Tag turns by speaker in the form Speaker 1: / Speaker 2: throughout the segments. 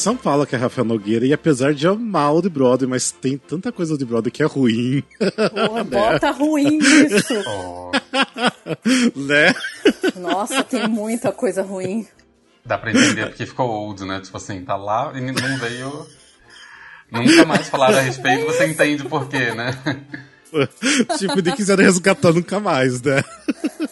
Speaker 1: São Paulo, que é Rafael Nogueira, e apesar de amar o de Brother, mas tem tanta coisa de Brother que é ruim.
Speaker 2: Porra, bota ruim nisso.
Speaker 3: Oh,
Speaker 1: né?
Speaker 2: Nossa, tem muita coisa ruim.
Speaker 3: dá pra entender porque ficou old, né? Tipo assim, tá lá e não veio. Nunca mais falaram a respeito, você entende por quê, né?
Speaker 1: tipo, nem quiseram resgatar nunca mais, né?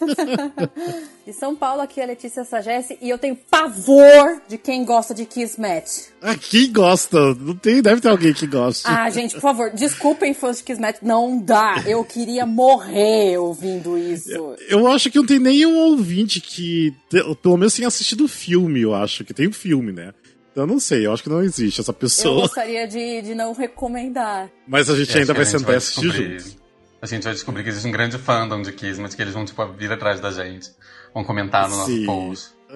Speaker 2: De São Paulo, aqui é a Letícia Sagesse e eu tenho pavor de quem gosta de Kismet.
Speaker 1: Ah, quem gosta? Não tem, deve ter alguém que goste.
Speaker 2: Ah, gente, por favor, desculpem fãs de Kismet, não dá. Eu queria morrer ouvindo isso.
Speaker 1: Eu acho que não tem nenhum ouvinte que, pelo menos tenha assistido o filme, eu acho, que tem um filme, né? Então eu não sei, eu acho que não existe essa
Speaker 2: Eu
Speaker 1: pessoa.
Speaker 2: gostaria de, de não recomendar.
Speaker 1: Mas a gente
Speaker 3: E
Speaker 1: ainda vai
Speaker 3: que a gente
Speaker 1: sentar e assistir
Speaker 3: descobrir-
Speaker 1: junto.
Speaker 3: A gente vai descobrir que existe um grande fandom de Kismet, que eles vão, tipo, vir atrás da gente. Vão comentar no nosso
Speaker 1: Sim.
Speaker 3: post.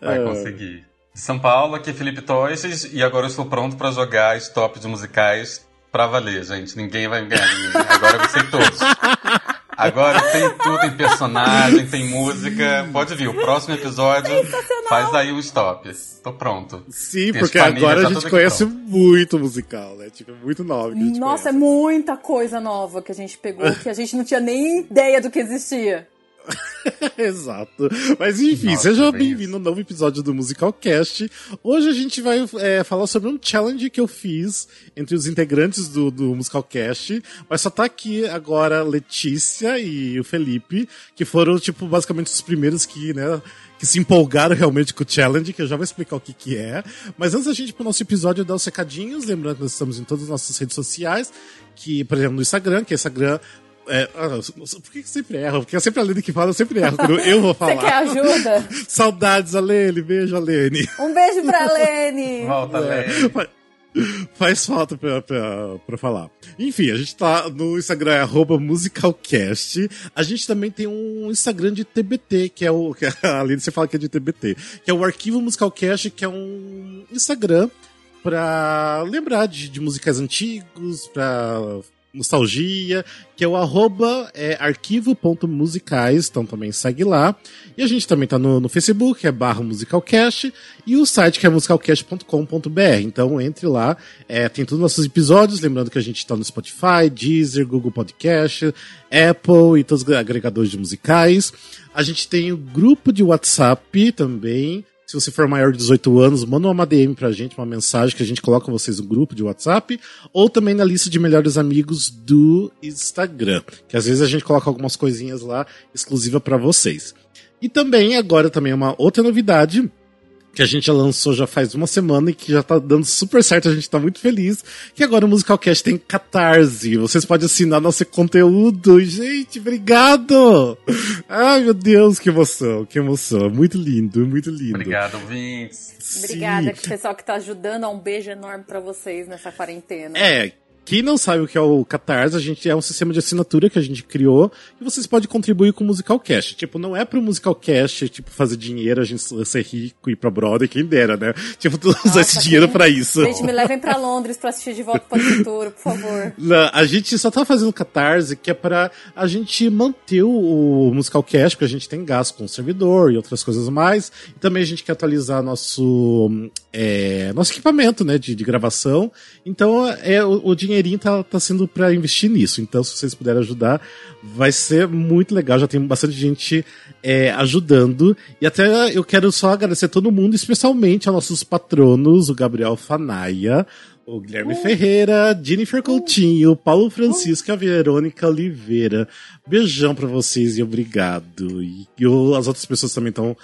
Speaker 3: Vai
Speaker 1: É.
Speaker 3: conseguir. De São Paulo, aqui é Felipe Toiches, e agora eu estou pronto pra jogar stop de musicais pra valer, gente. Ninguém vai ganhar de mim. Agora eu sei todos. Agora sei tudo, tem personagem, tem música. Pode vir, o próximo episódio faz aí um stop. Tô pronto.
Speaker 1: Sim,
Speaker 3: Tem
Speaker 1: porque agora a
Speaker 3: tá
Speaker 1: gente
Speaker 3: tudo
Speaker 1: conhece
Speaker 3: aqui
Speaker 1: muito musical, né? Tipo, muito nova. que a gente
Speaker 2: Nossa, é
Speaker 1: conhece.
Speaker 2: muita coisa nova que a gente pegou, que a gente não tinha nem ideia do que existia.
Speaker 1: Exato. Mas enfim,
Speaker 3: Nossa,
Speaker 1: seja
Speaker 3: bem
Speaker 1: bem-vindo ao novo episódio do Musicalcast. Hoje a gente vai é, falar sobre um challenge que eu fiz entre os integrantes do, do Musicalcast. Mas só tá aqui agora a Letícia e o Felipe, que foram, tipo, basicamente os primeiros que, né, que se empolgaram realmente com o challenge, que eu já vou explicar o que que é. Mas antes da gente ir pro nosso episódio dar os recadinhos, lembrando que nós estamos em todas as nossas redes sociais, que, por exemplo, no Instagram, que é Instagram é, ah, por que, que sempre erro? Porque é sempre a Lene que fala, eu sempre erro quando eu vou
Speaker 2: Você
Speaker 1: falar.
Speaker 2: quer ajuda?
Speaker 1: Saudades, Alene. Beijo, Alene.
Speaker 2: Um beijo pra Lene.
Speaker 3: Volta,
Speaker 1: É,
Speaker 3: Lene.
Speaker 1: fa- Faz falta pra, pra, pra falar. Enfim, a gente tá no Instagram, é musicalcast. A gente também tem um Instagram de TBT, que é o. Que a Aline você fala que é de TBT, que é o Arquivo Musicalcast, que é um Instagram pra lembrar de, de musicais antigos, pra nostalgia, que é o arroba é, arquivo.musicais, então também segue lá. E a gente também tá no, no Facebook, é barra musicalcast, e o site que é musicalcast.com.br. Então entre lá, é, tem todos os nossos episódios, lembrando que a gente tá no Spotify, Deezer, Google Podcast, Apple e todos os agregadores de musicais. A gente tem o grupo de WhatsApp também, se você for maior de 18 anos, manda uma DM pra gente, uma mensagem que a gente coloca vocês no grupo de WhatsApp, ou também na lista de melhores amigos do Instagram, que às vezes a gente coloca algumas coisinhas lá exclusiva pra vocês. E também agora também uma outra novidade que a gente já lançou já faz uma semana e que já tá dando super certo, a gente tá muito feliz, que agora o Musicalcast tem Catarse. Vocês podem assinar nosso conteúdo. Gente, obrigado! Ai, meu Deus, que emoção, que emoção. Muito lindo, muito lindo.
Speaker 3: Obrigado, ouvintes.
Speaker 2: Obrigada, pessoal que tá ajudando. Um beijo enorme pra vocês nessa quarentena.
Speaker 1: É, quem não sabe o que é o Catarse, a gente é um sistema de assinatura que a gente criou e vocês podem contribuir com o Musicalcast. Tipo, não é pro Musicalcast, tipo, fazer dinheiro, a gente ser rico e ir pra brother, quem dera, né? Tipo, tu usar
Speaker 2: Nossa,
Speaker 1: esse dinheiro pra isso.
Speaker 2: Gente, me levem pra Londres pra assistir De Volta para o Futuro, por favor.
Speaker 1: Não, a gente só tá fazendo Catarse que é pra a gente manter o, o Musicalcast, porque a gente tem gasto com o servidor e outras coisas mais. E também a gente quer atualizar nosso, é, nosso equipamento, né, de, de gravação. Então, é, o, o dinheirinho tá, tá sendo pra investir nisso. Então, se vocês puderem ajudar, vai ser muito legal. Já tem bastante gente é, ajudando. E até eu quero só agradecer a todo mundo, especialmente aos nossos patronos, o Gabriel Fanaia, o Guilherme Ferreira, Jennifer Coutinho, o Paulo Francisco e a Verônica Oliveira. Beijão pra vocês e obrigado. E, e as outras pessoas também estão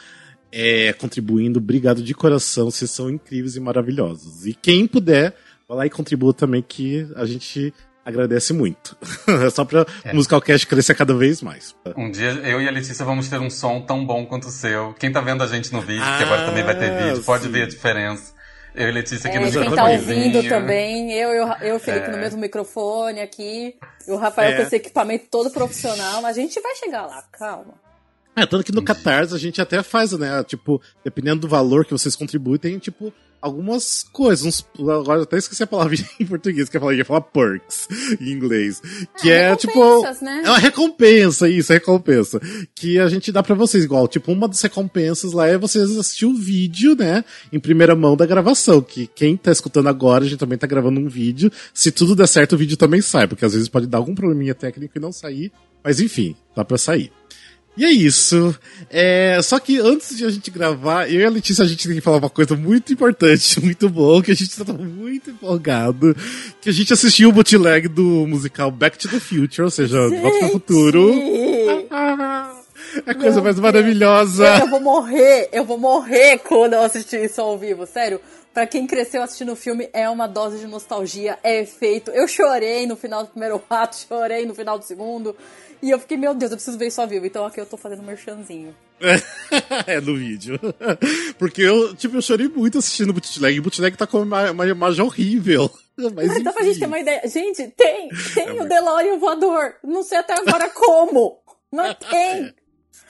Speaker 1: é, contribuindo. Obrigado de coração. Vocês são incríveis e maravilhosos. E quem puder, vai lá e contribua também, que a gente agradece muito. Só pra
Speaker 3: É.
Speaker 1: o Musicalcast crescer cada vez mais.
Speaker 3: Um dia eu e a Letícia vamos ter um som tão bom quanto o seu. Quem tá vendo a gente no vídeo, que
Speaker 1: Ah,
Speaker 3: agora também vai ter vídeo, pode
Speaker 1: sim.
Speaker 3: ver a diferença. Eu e a Letícia aqui
Speaker 2: É,
Speaker 3: no
Speaker 2: quem tá ouvindo também, eu, eu, eu e o Felipe
Speaker 3: É.
Speaker 2: no mesmo microfone aqui, e o Rafael
Speaker 1: É.
Speaker 2: com esse equipamento todo profissional, mas a gente vai chegar lá, calma.
Speaker 1: É, tanto que no Catarse a gente até faz, né? Tipo, dependendo do valor que vocês contribuem, tem tipo algumas coisas. Uns, agora eu até esqueci a palavra em português, que eu falei, ia falar perks em inglês. Que é, é tipo. Né? É uma recompensa, isso, é recompensa. Que a gente dá para vocês, igual, tipo, uma das recompensas lá é vocês assistir o vídeo, né? Em primeira mão da gravação. Que quem tá escutando agora, a gente também tá gravando um vídeo. Se tudo der certo, o vídeo também sai, porque às vezes pode dar algum probleminha técnico e não sair. Mas enfim, dá pra sair. E é isso. É, só que antes de a gente gravar, eu e a Letícia, a gente tem que falar uma coisa muito importante, muito boa, que a gente tá muito empolgado. Que a gente assistiu o bootleg do musical Back to the Future, ou seja, gente! Volta pro Futuro. É a coisa Meu mais Deus. maravilhosa.
Speaker 2: Eu vou morrer, eu vou morrer quando eu assistir isso ao vivo, sério. Pra quem cresceu assistindo o filme, é uma dose de nostalgia, é efeito. Eu chorei no final do primeiro ato, chorei no final do segundo. E eu fiquei, meu Deus, eu preciso ver isso ao vivo. Então aqui eu tô fazendo um merchanzinho.
Speaker 1: é, no vídeo. Porque eu, tipo, eu chorei muito assistindo o bootleg. O bootleg tá com uma, uma imagem horrível. Mas, Mas
Speaker 2: dá pra gente ter uma ideia. Gente, tem, tem é o DeLorean voador. Não sei até agora como. Mas tem.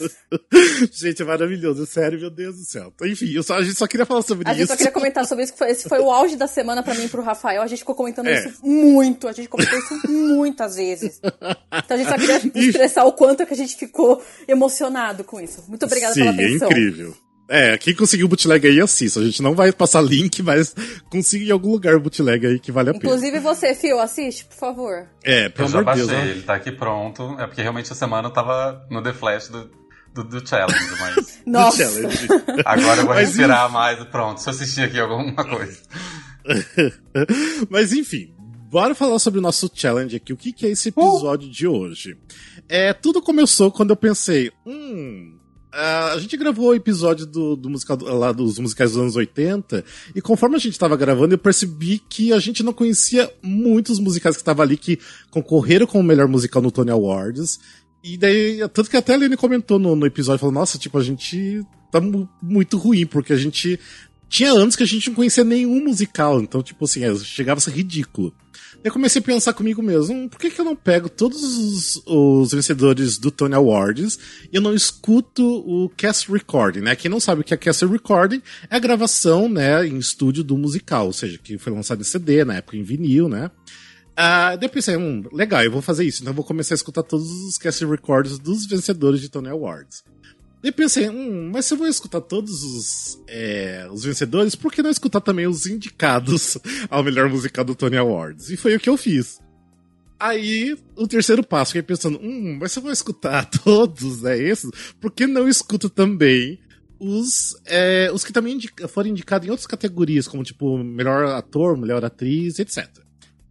Speaker 1: gente, é maravilhoso, sério, meu Deus do céu. Enfim, só, a gente só queria falar sobre
Speaker 2: a
Speaker 1: isso.
Speaker 2: A gente só queria comentar sobre isso, que foi, esse foi o auge da semana pra mim e pro Rafael. A gente ficou comentando é. isso muito, a gente comentou isso muitas vezes. Então a gente só queria expressar o quanto que a gente ficou emocionado com isso. Muito obrigada
Speaker 1: Sim,
Speaker 2: pela é atenção.
Speaker 1: É incrível. É, quem conseguiu o bootleg aí, assista. A gente não vai passar link, mas consiga em algum lugar o bootleg aí que vale a
Speaker 2: Inclusive pena. Inclusive você, Fio, assiste, por favor.
Speaker 1: É, pelo amor
Speaker 3: de Deus. Eu já baixei, ele tá aqui pronto. É porque realmente a semana eu tava no The Flash do, do, do challenge, mas.
Speaker 2: Nossa!
Speaker 3: Challenge. Agora eu vou mas respirar enfim. mais. Pronto, se eu assistir aqui alguma coisa.
Speaker 1: mas enfim, bora falar sobre o nosso challenge aqui. O que, que é esse episódio de hoje? É, tudo começou quando eu pensei, hum. Uh, a gente gravou o episódio do, do musical lá dos musicais dos anos 80, e conforme a gente estava gravando, eu percebi que a gente não conhecia muitos musicais que estavam ali que concorreram com o melhor musical no Tony Awards. E daí, tanto que até a Lene comentou no, no episódio, falou, nossa, tipo, a gente tá muito ruim, porque a gente tinha anos que a gente não conhecia nenhum musical, então, tipo assim, é, chegava a ser ridículo. Eu comecei a pensar comigo mesmo, hum, por que, que eu não pego todos os, os, vencedores do Tony Awards e eu não escuto o cast recording, né? Quem não sabe o que é cast recording é a gravação, né, em estúdio do musical, ou seja, que foi lançado em CD, na época em vinil, né? Uh, daí eu pensei, hum, legal, eu vou fazer isso. Então eu vou começar a escutar todos os cast records dos vencedores de Tony Awards. Daí pensei, hum, mas se eu vou escutar todos os, é, os vencedores, por que não escutar também os indicados ao melhor musical do Tony Awards? E foi o que eu fiz. Aí, o terceiro passo, fiquei pensando, hum, mas se eu vou escutar todos, né, esses, por que não escuto também os, é, os que também indica, foram indicados em outras categorias, como, tipo, melhor ator, melhor atriz, etc.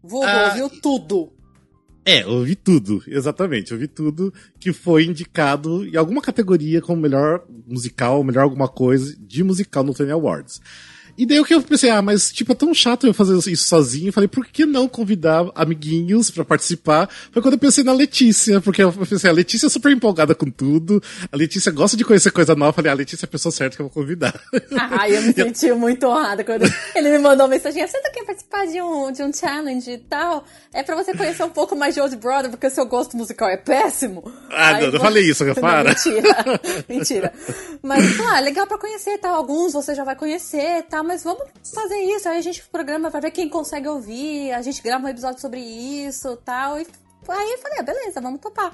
Speaker 2: Vovô, ah, ouviu tudo.
Speaker 1: É, ouvi tudo, exatamente. Ouvi tudo que foi indicado em alguma categoria como melhor musical, melhor alguma coisa de musical no Tony Awards. E daí o que eu pensei, ah, mas tipo, é tão chato eu fazer isso sozinho. Eu falei, por que não convidar amiguinhos para participar? Foi quando eu pensei na Letícia, porque eu pensei, a Letícia é super empolgada com tudo, a Letícia gosta de conhecer coisa nova. Eu falei, ah, a Letícia é a pessoa certa que eu vou convidar.
Speaker 2: Ah, eu me senti muito honrada quando ele me mandou uma mensagem, você não quer participar de um, de um challenge e tal? É pra você conhecer um pouco mais de Old Brother, porque o seu gosto musical é péssimo.
Speaker 1: Ah, Aí, não, não falei isso, eu para.
Speaker 2: Mentira, mentira. Mas, ah, legal pra conhecer, tal. Alguns você já vai conhecer, tal mas vamos fazer isso. Aí a gente programa pra ver quem consegue ouvir, a gente grava um episódio sobre isso tal. E aí eu falei, ah, beleza, vamos topar.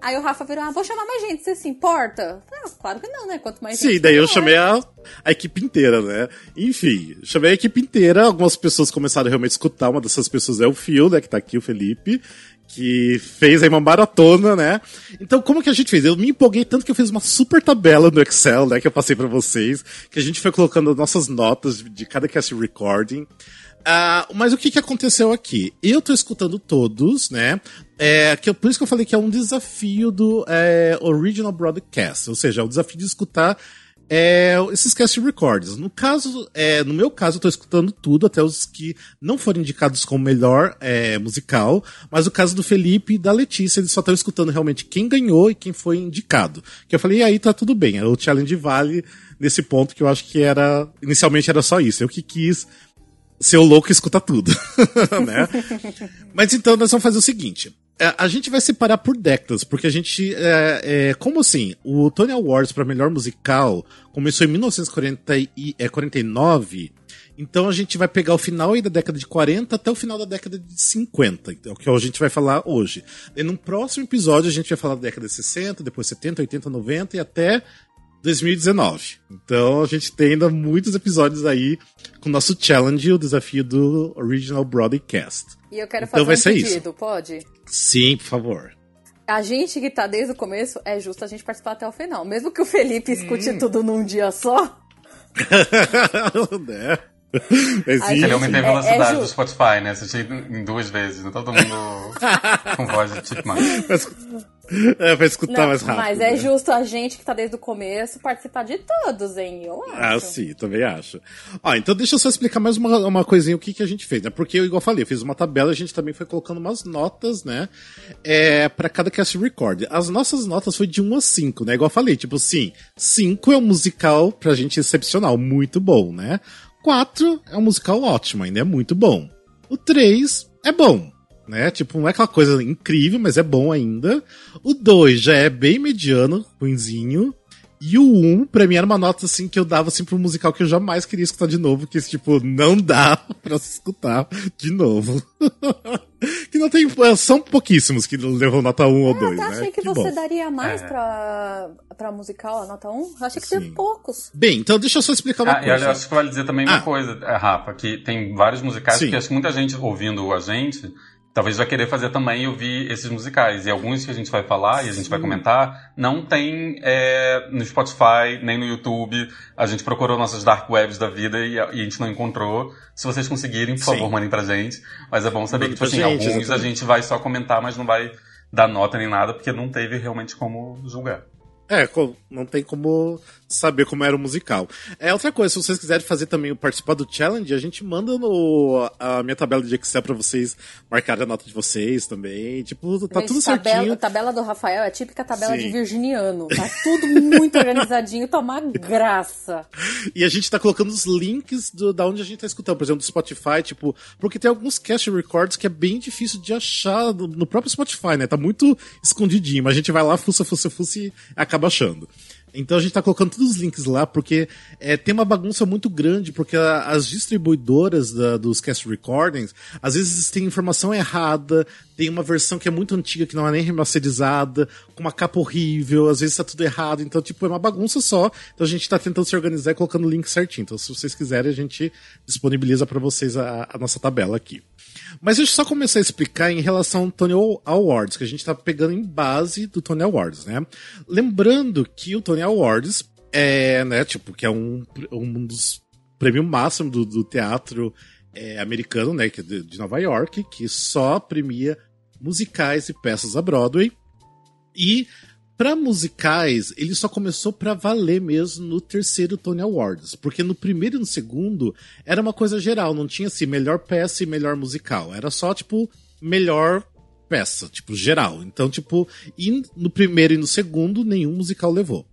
Speaker 2: Aí o Rafa virou, ah, vou chamar mais gente, você se importa? Ah, claro que não, né? Quanto mais
Speaker 1: Sim, daí eu chamei a, a equipe inteira, né? Enfim, chamei a equipe inteira, algumas pessoas começaram a realmente escutar, uma dessas pessoas é o Phil, né, que tá aqui, o Felipe, que fez aí uma maratona, né? Então, como que a gente fez? Eu me empolguei tanto que eu fiz uma super tabela no Excel, né, que eu passei para vocês, que a gente foi colocando nossas notas de cada cast recording. Uh, mas o que, que aconteceu aqui? Eu tô escutando todos, né? É, que, por isso que eu falei que é um desafio do é, Original Broadcast, ou seja, é o desafio de escutar é, esses cast records. No caso, é, no meu caso, eu tô escutando tudo, até os que não foram indicados como melhor é, musical, mas o caso do Felipe e da Letícia, eles só estão escutando realmente quem ganhou e quem foi indicado. Que eu falei, e aí tá tudo bem, o challenge vale nesse ponto que eu acho que era, inicialmente era só isso, eu que quis ser o louco e escutar tudo, né? Mas então nós vamos fazer o seguinte, a gente vai separar por décadas, porque a gente. É, é, como assim? O Tony Awards para melhor musical começou em 1949. Então a gente vai pegar o final da década de 40 até o final da década de 50, então, que a gente vai falar hoje. E no próximo episódio a gente vai falar da década de 60, depois 70, 80, 90 e até 2019. Então a gente tem ainda muitos episódios aí com o nosso challenge, o desafio do Original Broadcast.
Speaker 2: E eu quero então fazer um pedido, isso. pode?
Speaker 1: Sim, por favor.
Speaker 2: A gente que tá desde o começo, é justo a gente participar até o final. Mesmo que o Felipe escute hum. tudo num dia só.
Speaker 3: né? Existe. Ele aumentei a velocidade é, é do Spotify, né? Assisti em duas vezes, né? Todo mundo com voz de chipmunk. Mas,
Speaker 1: é, pra escutar não, mais rápido.
Speaker 2: Mas é né? justo a gente que tá desde o começo participar de todos, hein? Eu acho.
Speaker 1: Ah, sim, também acho. Ó, então deixa eu só explicar mais uma, uma coisinha o que, que a gente fez, né? Porque, igual eu falei, eu fiz uma tabela, a gente também foi colocando umas notas, né? É, pra cada cast record. As nossas notas foi de 1 a 5, né? Igual eu falei, tipo, sim, 5 é um musical pra gente excepcional, muito bom, né? 4 é um musical ótimo, ainda é muito bom. O 3 é bom, né? Tipo, não é aquela coisa incrível, mas é bom ainda. O 2 já é bem mediano, ruimzinho. E o 1, um, pra mim, era uma nota assim que eu dava assim pro musical que eu jamais queria escutar de novo, que tipo, não dá pra se escutar de novo. que não tem. É, são pouquíssimos que levou nota 1 um ou 2. Eu
Speaker 2: né? achei que, que você bom. daria mais é. pra, pra musical, a nota 1. Um. Eu achei que tem poucos.
Speaker 1: Bem, então deixa eu só explicar uma
Speaker 3: ah,
Speaker 1: coisa.
Speaker 3: E eu acho que vale dizer também ah. uma coisa, é, Rafa, que tem vários musicais Sim. que acho que muita gente ouvindo a gente talvez vai querer fazer também ouvir esses musicais. E alguns que a gente vai falar e a gente Sim. vai comentar, não tem é, no Spotify, nem no YouTube. A gente procurou nossas dark webs da vida e a, e a gente não encontrou. Se vocês conseguirem, por Sim. favor, mandem pra gente. Mas é bom saber que, tipo assim, gente, alguns a gente vai só comentar, mas não vai dar nota nem nada, porque não teve realmente como julgar.
Speaker 1: É, não tem como saber como era o musical. É outra coisa, se vocês quiserem fazer também participar do challenge, a gente manda no, a minha tabela de Excel para vocês marcarem a nota de vocês também. Tipo, tá tudo
Speaker 2: tabela,
Speaker 1: certinho.
Speaker 2: A tabela do Rafael é a típica tabela Sim. de virginiano. Tá tudo muito organizadinho, tá uma graça.
Speaker 1: E a gente tá colocando os links do, da onde a gente tá escutando, por exemplo, do Spotify, tipo, porque tem alguns cast records que é bem difícil de achar no, no próprio Spotify, né? Tá muito escondidinho, mas a gente vai lá, fuça, fuça, fuça e acaba achando. Então a gente tá colocando todos os links lá, porque é, tem uma bagunça muito grande, porque a, as distribuidoras da, dos cast recordings, às vezes tem informação errada, tem uma versão que é muito antiga, que não é nem remasterizada, com uma capa horrível, às vezes tá tudo errado, então, tipo, é uma bagunça só. Então a gente tá tentando se organizar e colocando o link certinho. Então, se vocês quiserem, a gente disponibiliza para vocês a, a nossa tabela aqui. Mas deixa eu só começar a explicar em relação ao Tony Awards, que a gente tá pegando em base do Tony Awards, né? Lembrando que o Tony Awards é, né, tipo, que é um, um dos prêmios máximos do, do teatro é, americano, né, que é de, de Nova York, que só premia musicais e peças a Broadway. E para musicais, ele só começou para valer mesmo no terceiro Tony Awards, porque no primeiro e no segundo era uma coisa geral, não tinha assim melhor peça e melhor musical, era só tipo melhor peça, tipo geral. Então, tipo, no primeiro e no segundo nenhum musical levou.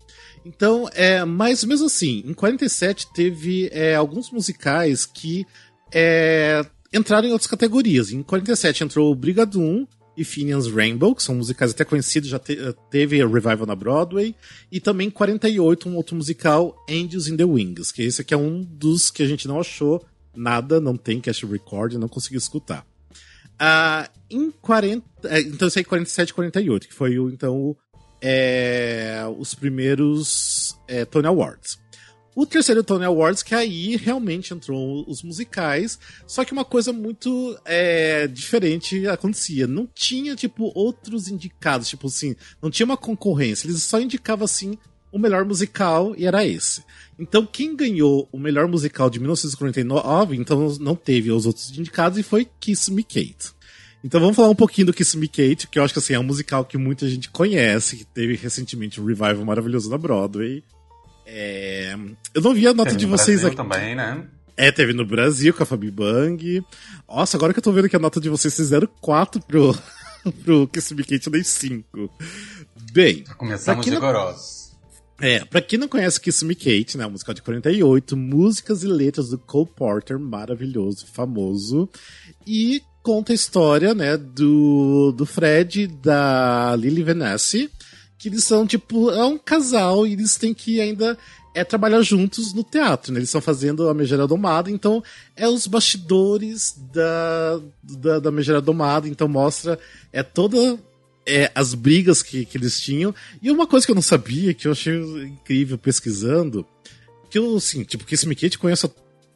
Speaker 1: Então, é, mas mesmo assim, em 47 teve é, alguns musicais que é, entraram em outras categorias. Em 47 entrou o Brigadoon, e Phineas Rainbow, que são musicais até conhecidos, já te, teve a revival na Broadway, e também 48, um outro musical, Angels in the Wings, que esse aqui é um dos que a gente não achou nada, não tem cast record, não conseguiu escutar. Ah, em 40, é, então isso aí 47 e 48, que foi então é, os primeiros é, Tony Awards. O terceiro Tony Awards, que aí realmente entrou os musicais, só que uma coisa muito é, diferente acontecia. Não tinha, tipo, outros indicados, tipo assim, não tinha uma concorrência, eles só indicavam, assim, o melhor musical e era esse. Então, quem ganhou o melhor musical de 1949, então não teve os outros indicados e foi Kiss Me Kate. Então vamos falar um pouquinho do Kiss Me Kate, que eu acho que assim, é um musical que muita gente conhece, que teve recentemente um revival maravilhoso na Broadway. É... Eu não vi a nota teve de vocês
Speaker 3: Brasil aqui. também, né?
Speaker 1: É, teve no Brasil com a Fabi Bang. Nossa, agora que eu tô vendo que a nota de vocês fizeram 4 pro, pro Kiss Me Kate, eu dei 5. Bem.
Speaker 3: Já começamos rigorosos.
Speaker 1: É, pra quem não conhece Kiss Me Kate, né, o musical de 48, músicas e letras do Cole Porter, maravilhoso, famoso, e conta a história, né, do, do Fred da Lily Venesse, que eles são, tipo, é um casal e eles têm que ainda é trabalhar juntos no teatro, né? Eles estão fazendo a Megera Domada, então é os bastidores da, da, da Megera Domada, então mostra é toda é, as brigas que, que eles tinham. E uma coisa que eu não sabia, que eu achei incrível pesquisando, que eu, assim, tipo, que esse Mickey conheço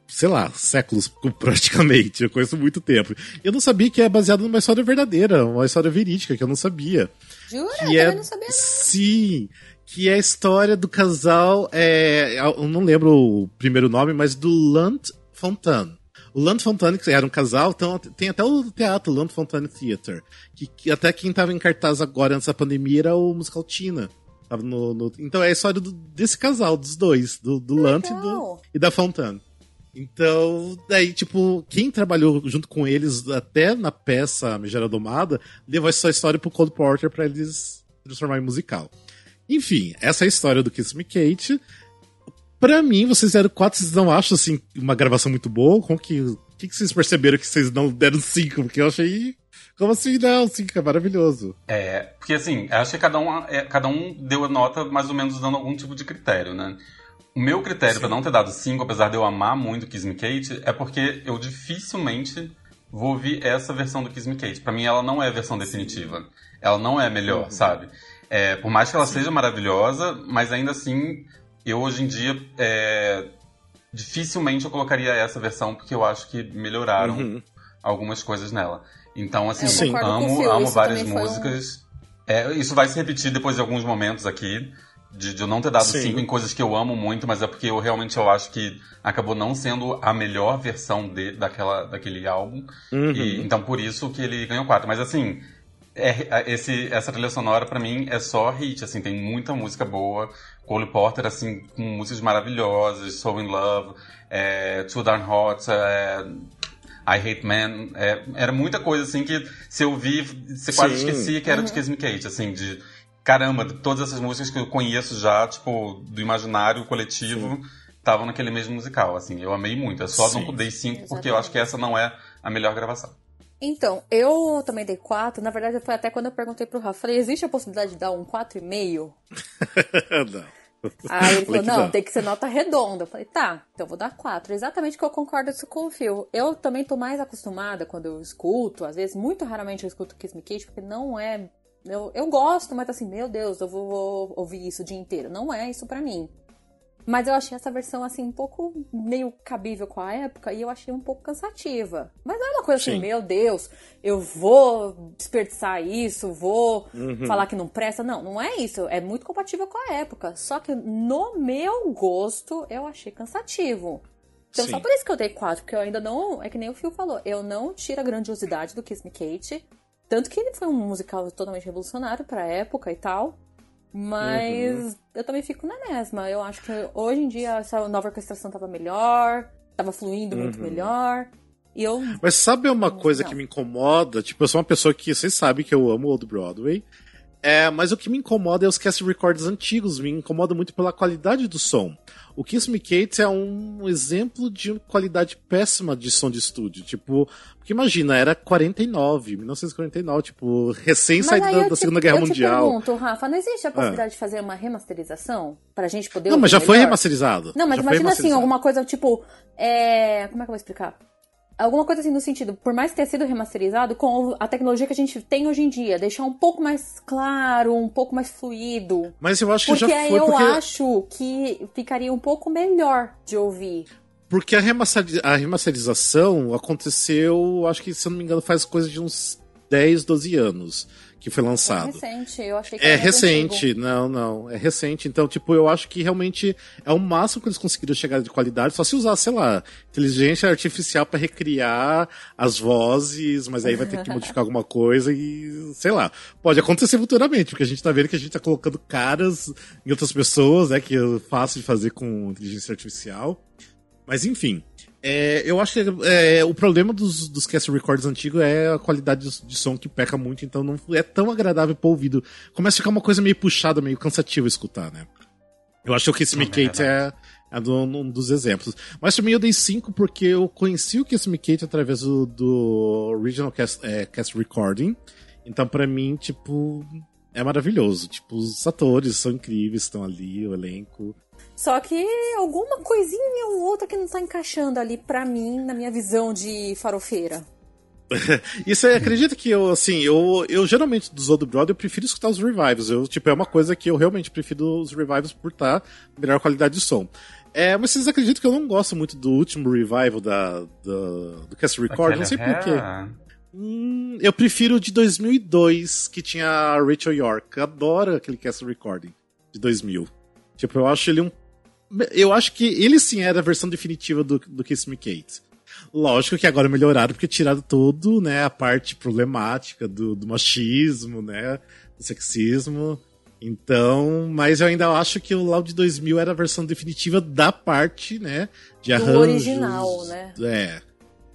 Speaker 1: sei lá, séculos praticamente, eu conheço muito tempo. Eu não sabia que é baseado numa história verdadeira, uma história verídica, que eu não sabia.
Speaker 2: Jura?
Speaker 1: Que
Speaker 2: eu
Speaker 1: é,
Speaker 2: não sabia. Não.
Speaker 1: Sim, que é a história do casal, é, eu não lembro o primeiro nome, mas do Lant Fontaine. O Land Fontaine, que era um casal, então tem até o teatro Land Fontaine Theater, que, que até quem estava em cartaz agora antes da pandemia era o musical Tina. Tava no, no, então é a história do, desse casal, dos dois, do, do Lant e, do, e da Fontaine. Então, daí, tipo, quem trabalhou junto com eles até na peça Megera Domada, levou essa história pro Cole Porter para eles transformar em musical. Enfim, essa é a história do Kiss Me Kate. Pra mim, vocês deram quatro, vocês não acham, assim, uma gravação muito boa? Como que... O que, que vocês perceberam que vocês não deram cinco? Porque eu achei... Como assim não? Cinco é maravilhoso.
Speaker 3: É, porque assim, acho que cada um, é, cada um deu a nota mais ou menos dando algum tipo de critério, né? O meu critério para não ter dado cinco, apesar de eu amar muito Kiss Me Kate, é porque eu dificilmente vou ouvir essa versão do Kiss Me Kate. Pra mim, ela não é a versão definitiva. Ela não é a melhor, uhum. sabe? É, por mais que ela Sim. seja maravilhosa, mas ainda assim, eu hoje em dia é, dificilmente eu colocaria essa versão porque eu acho que melhoraram uhum. algumas coisas nela. Então, assim, Sim. amo, amo várias músicas. Um... É, isso vai se repetir depois de alguns momentos aqui. De, de eu não ter dado Sim. cinco em coisas que eu amo muito, mas é porque eu realmente eu acho que acabou não sendo a melhor versão de, daquela, daquele álbum. Uhum. E, então por isso que ele ganhou quatro. Mas assim, é, esse, essa trilha sonora para mim é só hit, assim, tem muita música boa. Cole Porter, assim, com músicas maravilhosas, So In Love, é, Too Darn Hot, é, I Hate Man, é, era muita coisa, assim, que se eu vi, você quase Sim. esquecia que era uhum. de Kiss Me Kate, assim, de caramba, de todas essas músicas que eu conheço já, tipo, do imaginário coletivo, estavam naquele mesmo musical, assim, eu amei muito. Eu só Sim. não dei cinco porque eu acho que essa não é a melhor gravação.
Speaker 2: Então, eu também dei 4. Na verdade, foi até quando eu perguntei pro Rafa, falei, existe a possibilidade de dar um 4,5?
Speaker 1: não.
Speaker 2: Aí ele falou, não, tem que ser nota redonda. Eu falei, tá, então eu vou dar 4. Exatamente que eu concordo com o Phil. Eu também tô mais acostumada quando eu escuto, às vezes, muito raramente eu escuto Kiss Me Kate, porque não é... Eu, eu gosto, mas assim, meu Deus, eu vou, vou ouvir isso o dia inteiro. Não é isso para mim. Mas eu achei essa versão, assim, um pouco meio cabível com a época e eu achei um pouco cansativa. Mas não é uma coisa assim, Sim. meu Deus, eu vou desperdiçar isso, vou uhum. falar que não presta. Não, não é isso. É muito compatível com a época. Só que no meu gosto, eu achei cansativo. Então, Sim. só por isso que eu dei 4, porque eu ainda não. É que nem o Phil falou, eu não tiro a grandiosidade do Kiss Me Kate. Tanto que ele foi um musical totalmente revolucionário pra época e tal. Mas uhum. eu também fico na mesma. Eu acho que hoje em dia essa nova orquestração tava melhor, tava fluindo uhum. muito melhor. E eu.
Speaker 1: Mas sabe uma coisa que me incomoda? Tipo, eu sou uma pessoa que vocês sabem que eu amo Old Broadway. É, mas o que me incomoda é os cast records antigos, me incomoda muito pela qualidade do som. O Kiss Me Kate é um exemplo de qualidade péssima de som de estúdio. Tipo, porque imagina, era 49, 1949, tipo, recém saído da, da, Segunda Guerra eu Mundial. Eu
Speaker 2: pergunto, Rafa, não existe a possibilidade é. de fazer uma remasterização? Pra gente poder.
Speaker 1: Não, mas já melhor? foi remasterizado.
Speaker 2: Não, mas
Speaker 1: já
Speaker 2: imagina assim, alguma coisa tipo. É... Como é que eu vou explicar? Alguma coisa assim no sentido, por mais ter sido remasterizado, com a tecnologia que a gente tem hoje em dia, deixar um pouco mais claro, um pouco mais fluido.
Speaker 1: Mas eu acho que
Speaker 2: porque
Speaker 1: já foi.
Speaker 2: Porque eu acho que ficaria um pouco melhor de ouvir.
Speaker 1: Porque a, a remasterização aconteceu, acho que, se eu não me engano, faz coisa de uns 10, 12 anos que foi lançado.
Speaker 2: É recente, eu achei que
Speaker 1: É recente, antigo. não, não, é recente. Então, tipo, eu acho que realmente é o máximo que eles conseguiram chegar de qualidade, só se usar, sei lá, inteligência artificial para recriar as vozes, mas aí vai ter que modificar alguma coisa e, sei lá, pode acontecer futuramente, porque a gente tá vendo que a gente tá colocando caras em outras pessoas, né, que é fácil de fazer com inteligência artificial. Mas enfim, é, eu acho que é, o problema dos, dos cast records antigos é a qualidade de, de, som que peca muito, então não é tão agradável pro ouvido. Começa a ficar uma coisa meio puxada, meio cansativa escutar, né? Eu acho que o Kiss Me Kate é, é do, um dos exemplos. Mas também eu dei 5 porque eu conheci o Kiss Me Kate através do, do Original Cast, é, cast Recording. Então, para mim, tipo, é maravilhoso. Tipo, os atores são incríveis, estão ali, o elenco.
Speaker 2: Só que alguma coisinha ou outra que não tá encaixando ali pra mim, na minha visão de farofeira.
Speaker 1: Isso acredita que eu, assim, eu, eu geralmente dos Old Brother eu prefiro escutar os revivals. Eu, tipo, é uma coisa que eu realmente prefiro os revivals por estar tá melhor qualidade de som. É, mas vocês acreditam que eu não gosto muito do último revival da, da do Cast Record? Não sei porquê. Hum, eu prefiro o de 2002, que tinha a Rachel York. Adoro aquele Cast Recording de 2000. Tipo, eu acho ele um. Eu acho que ele sim era a versão definitiva do, do Kiss Me Kate. Lógico que agora melhoraram porque tiraram todo, né, a parte problemática do, do machismo, né, do sexismo. Então, mas eu ainda acho que o Loud 2000 era a versão definitiva da parte, né, de arranjos. Do
Speaker 2: original, né?
Speaker 1: É.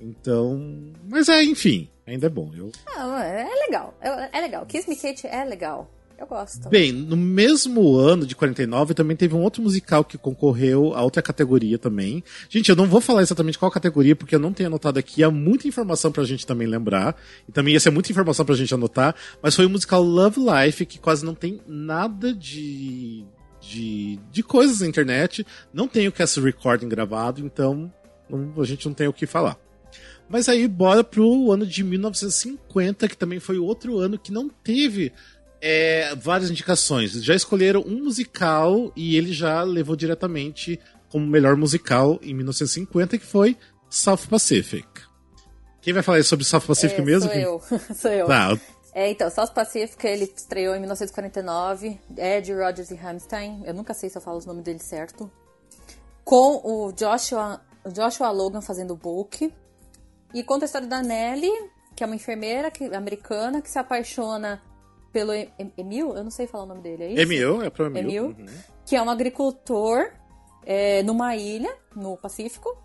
Speaker 1: Então, mas é, enfim, ainda é bom. Eu...
Speaker 2: É, é legal, é, é legal. Kiss Me Kate é legal. Eu gosto.
Speaker 1: Bem, no mesmo ano de 49 também teve um outro musical que concorreu a outra categoria também. Gente, eu não vou falar exatamente qual categoria, porque eu não tenho anotado aqui. Há muita informação pra gente também lembrar. E também ia ser muita informação pra gente anotar. Mas foi o musical Love Life, que quase não tem nada de. de, de coisas na internet. Não tem o cast recording gravado, então não, a gente não tem o que falar. Mas aí, bora pro ano de 1950, que também foi outro ano que não teve é, várias indicações. Já escolheram um musical e ele já levou diretamente como melhor musical em 1950, que foi South Pacific. Quem vai falar sobre South Pacific
Speaker 2: é,
Speaker 1: mesmo?
Speaker 2: Sou eu. sou eu.
Speaker 1: Tá.
Speaker 2: É, então, South Pacific, ele estreou em 1949. Ed Rogers e Hamstein. Eu nunca sei se eu falo os nomes dele certo. Com o Joshua, Joshua Logan fazendo o book. E conta a história da Nellie, que é uma enfermeira que, americana que se apaixona pelo Emil, eu não sei falar o nome dele, é isso?
Speaker 1: Emil, é pro Emil.
Speaker 2: Emil, uhum. que é um agricultor é, numa ilha, no Pacífico,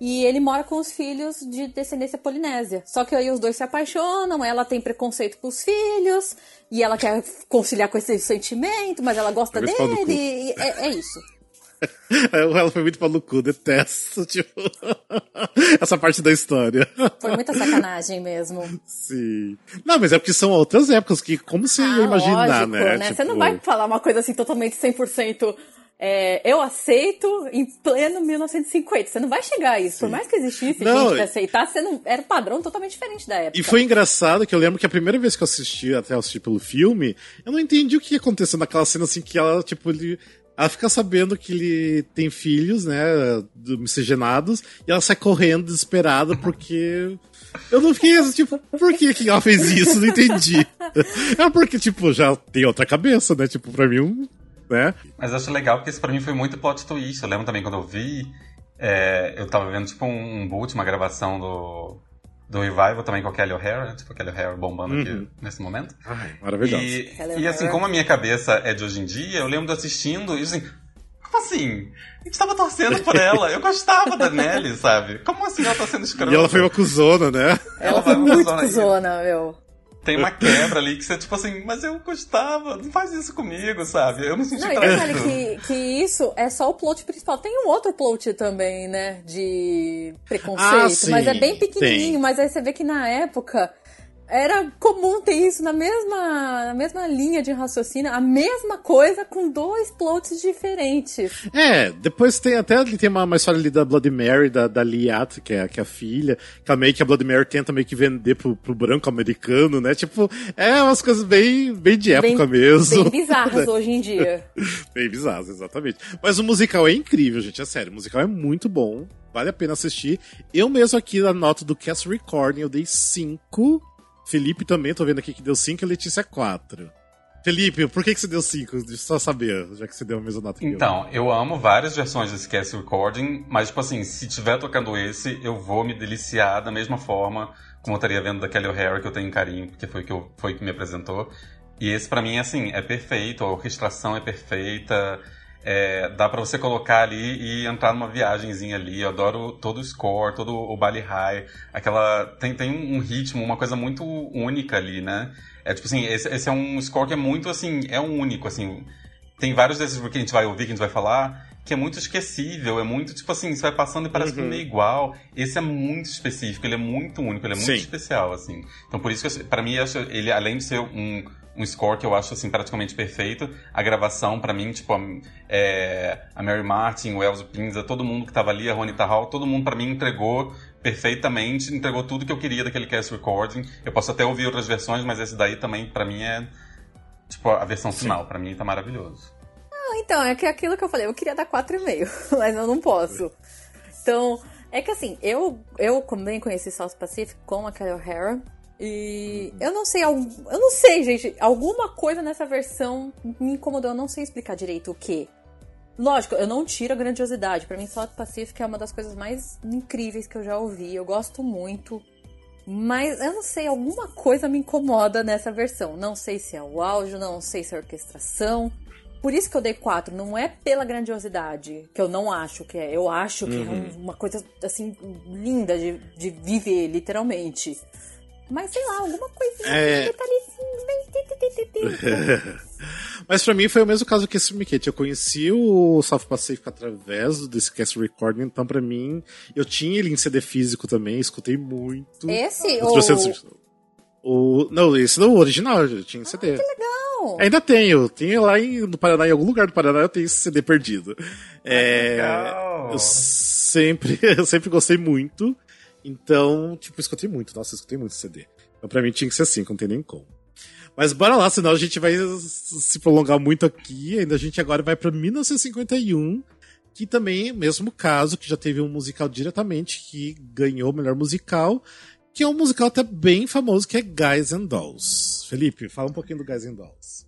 Speaker 2: e ele mora com os filhos de descendência polinésia. Só que aí os dois se apaixonam, ela tem preconceito com os filhos, e ela quer conciliar com esse sentimento, mas ela gosta dele, e é, é isso.
Speaker 1: Ela foi muito maluco, detesto, tipo, essa parte da história.
Speaker 2: Foi muita sacanagem mesmo.
Speaker 1: Sim. Não, mas é porque são outras épocas que, como você ah, ia imaginar,
Speaker 2: lógico,
Speaker 1: né?
Speaker 2: né? Tipo... Você não vai falar uma coisa assim totalmente 100% é, eu aceito em pleno 1950. Você não vai chegar a isso. Sim. Por mais que existisse não, gente que aceitasse, você não, era um padrão totalmente diferente da época.
Speaker 1: E foi engraçado que eu lembro que a primeira vez que eu assisti, até assisti pelo filme, eu não entendi o que ia acontecer naquela cena assim que ela, tipo, ele ela fica sabendo que ele tem filhos, né, miscigenados, e ela sai correndo desesperada porque. Eu não fiquei tipo, por que, que ela fez isso? Não entendi. É porque, tipo, já tem outra cabeça, né? Tipo, pra mim. Né?
Speaker 3: Mas acho legal porque isso pra mim foi muito plot twist. Eu lembro também quando eu vi. É, eu tava vendo, tipo, um boot, uma gravação do, do Revival também com a Kelly O'Hara, tipo a Kelly O'Hara bombando uhum. aqui nesse momento.
Speaker 1: Ai, maravilhoso.
Speaker 3: E, e, assim, como a minha cabeça é de hoje em dia, eu lembro de assistindo e assim, como assim? A gente tava torcendo por ela. Eu gostava da Nelly, sabe? Como assim ela tá sendo escrota?
Speaker 1: E ela foi uma cuzona, né?
Speaker 2: Ela, ela foi muito cuzona, meu
Speaker 3: tem uma quebra ali que você, tipo assim, mas eu gostava, não faz isso comigo, sabe? Eu me senti
Speaker 2: Não, e detalhe que, que isso é só o plot principal. Tem um outro plot também, né? De preconceito, ah, sim, mas é bem pequenininho. Tem. Mas aí você vê que na época era comum ter isso na mesma, na mesma linha de raciocínio, a mesma coisa com dois plots diferentes.
Speaker 1: É, depois tem até tem uma, uma história ali da Bloody Mary, da, da Liat, que é, que é a filha, que, meio que a Bloody Mary tenta meio que vender pro, pro branco americano, né? Tipo, é umas coisas bem, bem de época bem, mesmo.
Speaker 2: Bem bizarras hoje em dia.
Speaker 1: bem bizarras, exatamente. Mas o musical é incrível, gente, é sério. O musical é muito bom. Vale a pena assistir. Eu mesmo aqui na nota do Cast Recording eu dei 5 Felipe também, tô vendo aqui que deu 5 e Letícia 4. Felipe, por que, que você deu 5? Deixa eu só saber, já que você deu a mesma nota que
Speaker 3: Então, eu. eu amo várias versões desse cast recording, mas, tipo assim, se tiver tocando esse, eu vou me deliciar da mesma forma como eu estaria vendo da Kelly O'Hara, que eu tenho carinho, porque foi que, eu, foi que me apresentou. E esse, para mim, assim, é perfeito, a orquestração é perfeita, é, dá para você colocar ali e entrar numa viagemzinha ali. Eu adoro todo o score, todo o baile high. Aquela. Tem, tem um ritmo, uma coisa muito única ali, né? É tipo assim, esse, esse, é um score que é muito assim, é um único, assim. tem vários desses que a gente vai ouvir, que a gente vai falar, que é muito esquecível, é muito, tipo assim, você vai passando e parece uhum. que é igual. Esse é muito específico, ele é muito único, ele é muito Sim. especial, assim. Então por isso que, para mim, ele, além de ser um, um score que eu acho, assim, praticamente perfeito, a gravação, para mim, tipo, a, é, a Mary Martin, o Elzo Pinza, todo mundo que tava ali, a Ronita Hall, todo mundo para mim entregou perfeitamente, entregou tudo que eu queria daquele cast recording. Eu posso até ouvir outras versões, mas esse daí também, para mim, é, tipo, a versão final. para mim, tá maravilhoso
Speaker 2: então, é que é aquilo que eu falei, eu queria dar 4,5, mas eu não posso. Então, é que assim, eu, eu também conheci South Pacific com a Kelly O'Hara. E eu não sei, eu não sei, gente. Alguma coisa nessa versão me incomodou. Eu não sei explicar direito o que. Lógico, eu não tiro a grandiosidade. Para mim, South Pacific é uma das coisas mais incríveis que eu já ouvi. Eu gosto muito. Mas eu não sei, alguma coisa me incomoda nessa versão. Não sei se é o áudio, não sei se é a orquestração. Por isso que eu dei quatro, não é pela grandiosidade, que eu não acho que é. Eu acho que é uhum. é uma coisa, assim, linda de, de viver, literalmente. Mas sei lá, alguma coisinha, é...
Speaker 1: Mas pra mim foi o mesmo caso que esse Mickey. Eu conheci o South Pacific através desse cast recording, então pra mim, eu tinha ele em CD físico também, escutei muito.
Speaker 2: Esse? Ou...
Speaker 1: O... Não, esse não, o original, eu tinha em CD.
Speaker 2: Ah, que legal!
Speaker 1: Ainda tenho, tenho lá em, no Paraná, em algum lugar do Paraná eu tenho esse CD perdido. É, legal. Eu sempre, eu sempre gostei muito, então, tipo, escutei muito, nossa, escutei muito CD. Então pra mim tinha que ser assim, não tem nem como. Mas bora lá, senão a gente vai se prolongar muito aqui, ainda a gente agora vai pra 1951, que também, mesmo caso, que já teve um musical diretamente que ganhou o melhor musical, que é um musical até bem famoso, que é Guys and Dolls. Felipe, fala um pouquinho do Guys and Dolls.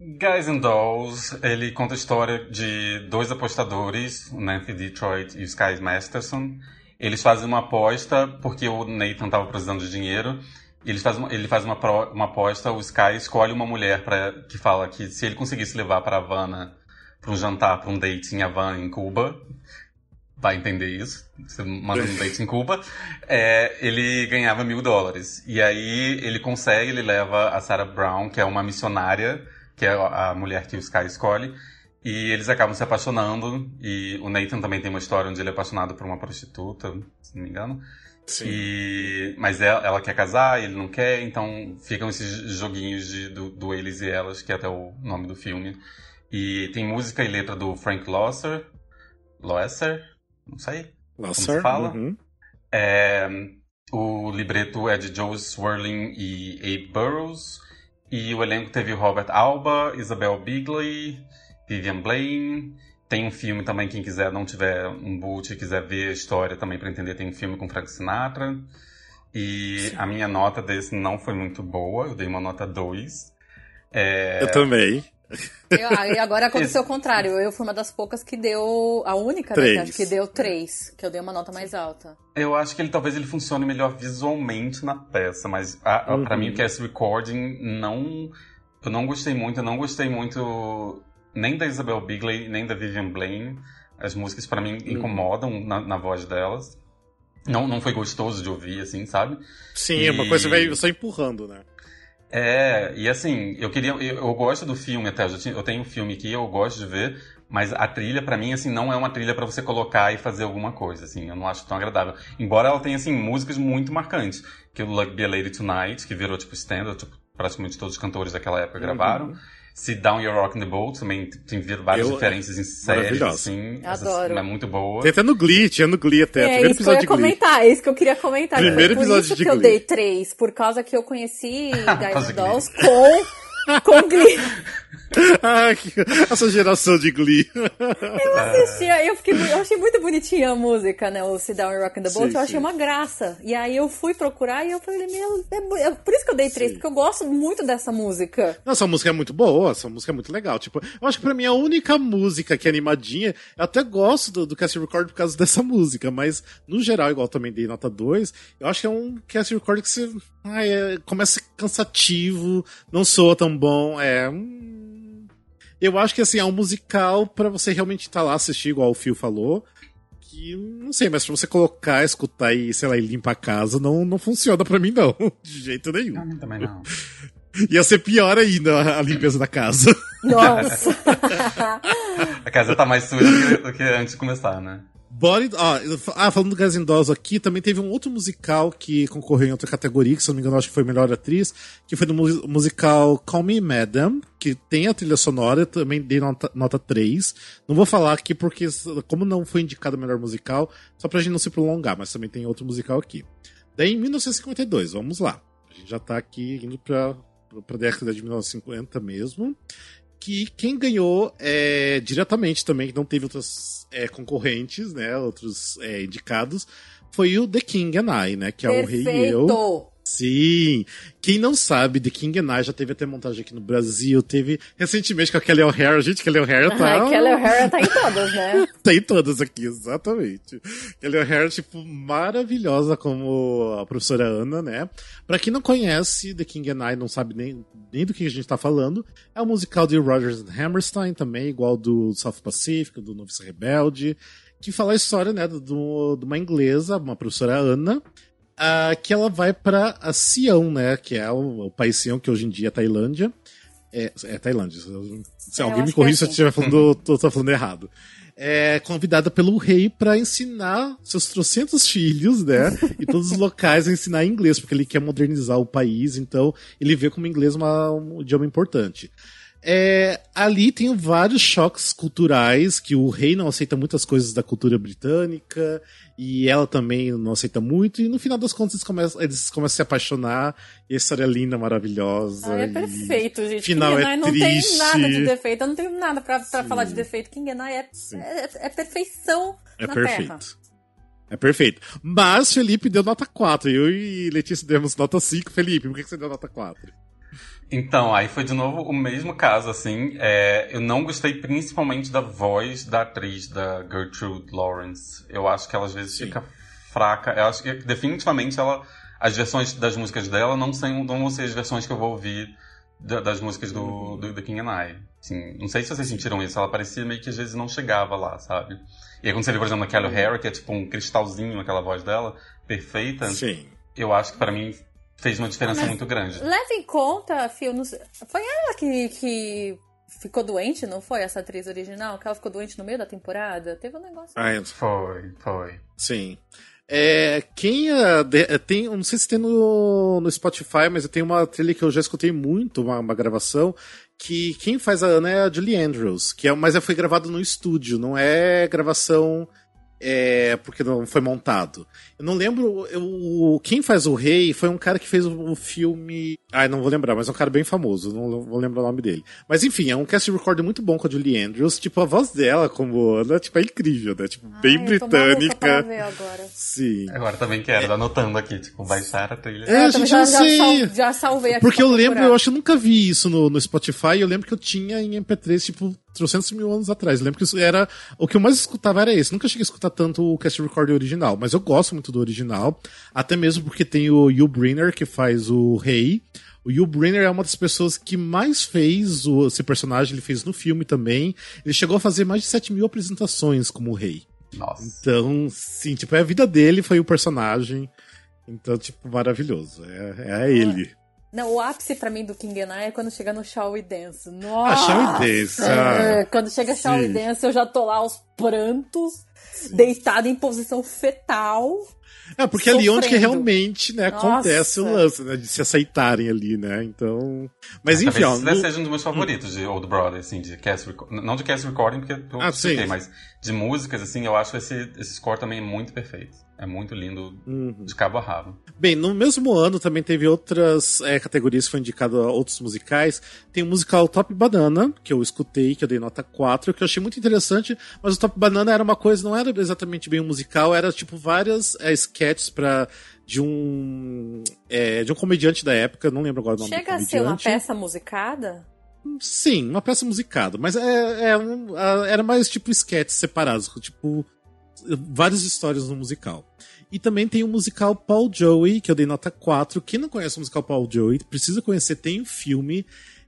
Speaker 3: Guys and Dolls, ele conta a história de dois apostadores, o Nancy Detroit e o Sky Masterson. Eles fazem uma aposta porque o Nathan estava precisando de dinheiro. Eles fazem, ele faz uma, uma aposta, o Sky escolhe uma mulher pra, que fala que se ele conseguisse levar para Havana para um jantar, para um date em Havana, em Cuba, vai entender isso, você manda um date em Cuba, é, ele ganhava mil dólares. E aí ele consegue, ele leva a Sarah Brown, que é uma missionária, que é a mulher que o Sky escolhe, e eles acabam se apaixonando, e o Nathan também tem uma história onde ele é apaixonado por uma prostituta, se não me engano. Sim. E, mas ela, ela, quer casar, ele não quer, então ficam esses joguinhos de, do, do eles e elas, que é até o nome do filme. E tem música e letra do Frank Loesser, Loesser, não sei como se fala. Uhum. É, o libreto é de Joe Swirling e Abe Burrows. E o elenco teve Robert Alba, Isabel Bigley, Vivian Blaine. Tem um filme também, quem quiser, não tiver um boot e quiser ver a história também para entender, tem um filme com Frank Sinatra. E Sim. a minha nota desse não foi muito boa, eu dei uma nota 2.
Speaker 1: É... Eu também.
Speaker 2: Eu, agora aconteceu o contrário. Eu fui uma das poucas que deu. A única, né, que acho que deu três, que eu dei uma nota mais alta.
Speaker 3: Eu acho que ele talvez ele funcione melhor visualmente na peça, mas a, uhum. para mim o cast recording não. Eu não gostei muito, eu não gostei muito nem da Isabel Bigley, nem da Vivian Blaine. As músicas para mim uhum. incomodam na, na voz delas. Não, não foi gostoso de ouvir, assim, sabe?
Speaker 1: Sim, e... uma coisa vai só empurrando, né?
Speaker 3: É, e assim, eu queria. Eu, eu gosto do filme até, eu, tinha, eu tenho um filme que eu gosto de ver, mas a trilha, para mim, assim, não é uma trilha para você colocar e fazer alguma coisa, assim, eu não acho tão agradável. Embora ela tenha, assim, músicas muito marcantes, que o Luck Be a Lady Tonight, que virou, tipo, standard, tipo, praticamente todos os cantores daquela época uhum. Se Down Your Rock in the Boat, também tem várias eu, referências em séries, assim.
Speaker 2: Adoro.
Speaker 3: É muito boa.
Speaker 1: Tem até no Glee, tinha no Glee até.
Speaker 2: É,
Speaker 1: primeiro
Speaker 2: isso que eu ia comentar, é isso que eu queria comentar.
Speaker 1: Primeiro
Speaker 2: foi
Speaker 1: por episódio
Speaker 2: isso
Speaker 1: de
Speaker 2: que
Speaker 1: Glee.
Speaker 2: eu dei três, por causa que eu conheci Guys Dolls com com Glee.
Speaker 1: ah, essa geração de Glee.
Speaker 2: Eu assistia, eu, fiquei, eu achei muito bonitinha a música, né? O Sit Down and Rock in the Boat, sim, eu achei sim. uma graça. E aí eu fui procurar e eu falei, meu, é, é por isso que eu dei três, sim. porque eu gosto muito dessa música.
Speaker 1: Não, essa música é muito boa, essa música é muito legal. Tipo, eu acho que pra mim a única música que é animadinha, eu até gosto do, do Cast Record por causa dessa música, mas no geral, igual também dei nota 2, eu acho que é um Cast Record que você. Ai, é, começa cansativo, não soa tão bom, é. Hum, eu acho que assim, é um musical para você realmente estar tá lá assistir, igual o Phil falou. Que, não sei, mas pra você colocar, escutar e, sei lá, e limpar a casa, não, não funciona para mim, não. De jeito nenhum.
Speaker 3: Não, também não.
Speaker 1: Ia ser pior ainda a limpeza da casa.
Speaker 2: Nossa!
Speaker 3: a casa tá mais suja do que antes de começar, né?
Speaker 1: Body, ah, falando do Dolls aqui, também teve um outro musical que concorreu em outra categoria, que se não me engano acho que foi melhor atriz, que foi do musical Call Me Madam, que tem a trilha sonora, também dei nota, nota 3. Não vou falar aqui porque, como não foi indicado melhor musical, só pra gente não se prolongar, mas também tem outro musical aqui. Daí em 1952, vamos lá. A gente já tá aqui indo pra, pra década de 1950 mesmo que quem ganhou é, diretamente também, que não teve outros é, concorrentes, né? Outros é, indicados, foi o The King and I, né? Que é
Speaker 2: Perfeito.
Speaker 1: o Rei e Eu. Sim. Quem não sabe, The King and I já teve até montagem aqui no Brasil, teve recentemente com a Kelly O'Hara. Gente, Kelly O'Hara tá...
Speaker 2: A Kelly O'Hara tá em todas, né?
Speaker 1: tá em todas aqui, exatamente. Kelly O'Hara, tipo, maravilhosa como a professora Ana, né? Pra quem não conhece The King and I, não sabe nem, nem do que a gente tá falando, é o um musical de Rogers and Hammerstein também, igual do South Pacific, do Novice Rebelde, que fala a história, né, de uma inglesa, uma professora Ana, uh, que ela vai para a Sião, né? Que é o, o país Sião, que hoje em dia é Tailândia. É, é Tailândia. Se é, alguém me corrija é se eu estiver falando, tô, tô falando errado. É convidada pelo rei para ensinar seus trocentos filhos, né? e todos os locais a ensinar inglês, porque ele quer modernizar o país, então ele vê como inglês uma, um idioma importante. É, ali tem vários choques culturais, que o rei não aceita muitas coisas da cultura britânica, e ela também não aceita muito, e no final das contas eles começam, eles começam a se apaixonar, e a história é linda, maravilhosa. Ah,
Speaker 2: é perfeito, gente.
Speaker 1: Final King é
Speaker 2: não tem nada de defeito, eu não tenho nada pra, pra falar de defeito. King é, é, é, perfeição
Speaker 1: é
Speaker 2: na
Speaker 1: perfeito.
Speaker 2: Terra.
Speaker 1: É perfeito. Mas Felipe deu nota 4. Eu e Letícia demos nota 5. Felipe, por que você deu nota 4?
Speaker 3: Então, aí foi de novo o mesmo caso, assim. É, eu não gostei principalmente da voz da atriz, da Gertrude Lawrence. Eu acho que ela às vezes Sim. fica fraca. Eu acho que definitivamente ela. As versões das músicas dela não, são, não vão ser as versões que eu vou ouvir das músicas do, do, do King and I. Assim, não sei se vocês sentiram isso, ela parecia meio que às vezes não chegava lá, sabe? E aí quando você vê, por exemplo, a Kelly Harry, que é tipo um cristalzinho naquela voz dela, perfeita.
Speaker 1: Sim.
Speaker 3: Eu acho que para mim fez uma diferença Mas muito grande.
Speaker 2: Leva em conta, Phil, foi ela que, que ficou doente, não foi? Essa atriz original? Que ela ficou doente no meio da temporada? Teve um negócio.
Speaker 3: Ah, foi, foi.
Speaker 1: Sim. É, quem uh, tem, não sei se tem no, no Spotify, mas eu tenho uma trilha que eu já escutei muito, uma, uma gravação, que quem faz a Ana é a Julie Andrews, que é, mas foi gravado no estúdio, não é gravação é, porque não foi montado. Eu não lembro. Eu, quem faz o rei foi um cara que fez o, o filme. Ai, não vou lembrar, mas é um cara bem famoso, não vou lembrar o nome dele. Mas enfim, é um cast record muito bom com a Julie Andrews. Tipo, a voz dela, como Ana, tipo, é incrível, né? Tipo, Ai, bem britânica.
Speaker 2: Pra ver agora.
Speaker 1: Sim.
Speaker 3: Agora também quero, é. anotando aqui, tipo, baixar a trilha.
Speaker 1: É, a gente já, já,
Speaker 2: sei. já salvei aqui.
Speaker 1: Porque eu lembro, eu acho que eu nunca vi isso no, no Spotify. Eu lembro que eu tinha em MP3, tipo, 300 mil anos atrás. Eu lembro que isso era. O que eu mais escutava era esse. Nunca cheguei a escutar tanto o cast record original, mas eu gosto muito do original. Até mesmo porque tem o Hugh Brenner, que faz o rei. O Hugh Brenner é uma das pessoas que mais fez o, esse personagem, ele fez no filme também. Ele chegou a fazer mais de 7 mil apresentações como rei.
Speaker 3: Nossa.
Speaker 1: Então, sim, tipo, é a vida dele foi o personagem. Então, tipo, maravilhoso. É, é ele.
Speaker 2: Não, o ápice pra mim do King é quando chega no Shall We Dance.
Speaker 1: Nossa! Ah, Shall We Dance.
Speaker 2: É, quando chega Shall We Dance, eu já tô lá aos prantos, Sim. deitada em posição fetal.
Speaker 1: É, porque sofrendo. ali onde que realmente, né, acontece o lance, né, de se aceitarem ali, né, então... Mas
Speaker 3: é,
Speaker 1: enfim, ó...
Speaker 3: Talvez no... seja um dos meus favoritos de Old Brother, assim, de cast recording, não de cast recording, porque eu ah, citei, mas de músicas, assim, eu acho esse, esse score também muito perfeito. É muito lindo, uhum. de cabo a rabo.
Speaker 1: Bem, no mesmo ano também teve outras é, categorias que foram indicadas a outros musicais. Tem o musical Top Banana, que eu escutei, que eu dei nota 4, que eu achei muito interessante, mas o Top Banana era uma coisa, não era exatamente bem um musical, era tipo várias é, sketches para de um é, de um comediante da época, não lembro agora o nome
Speaker 2: Chega
Speaker 1: do comediante.
Speaker 2: Chega a ser uma peça musicada?
Speaker 1: Sim, uma peça musicada, mas é, é um, era mais tipo sketches separados, tipo várias histórias no musical. E também tem o musical Paul Joey, que eu dei nota 4. Quem não conhece o musical Paul Joey, precisa conhecer, tem um filme.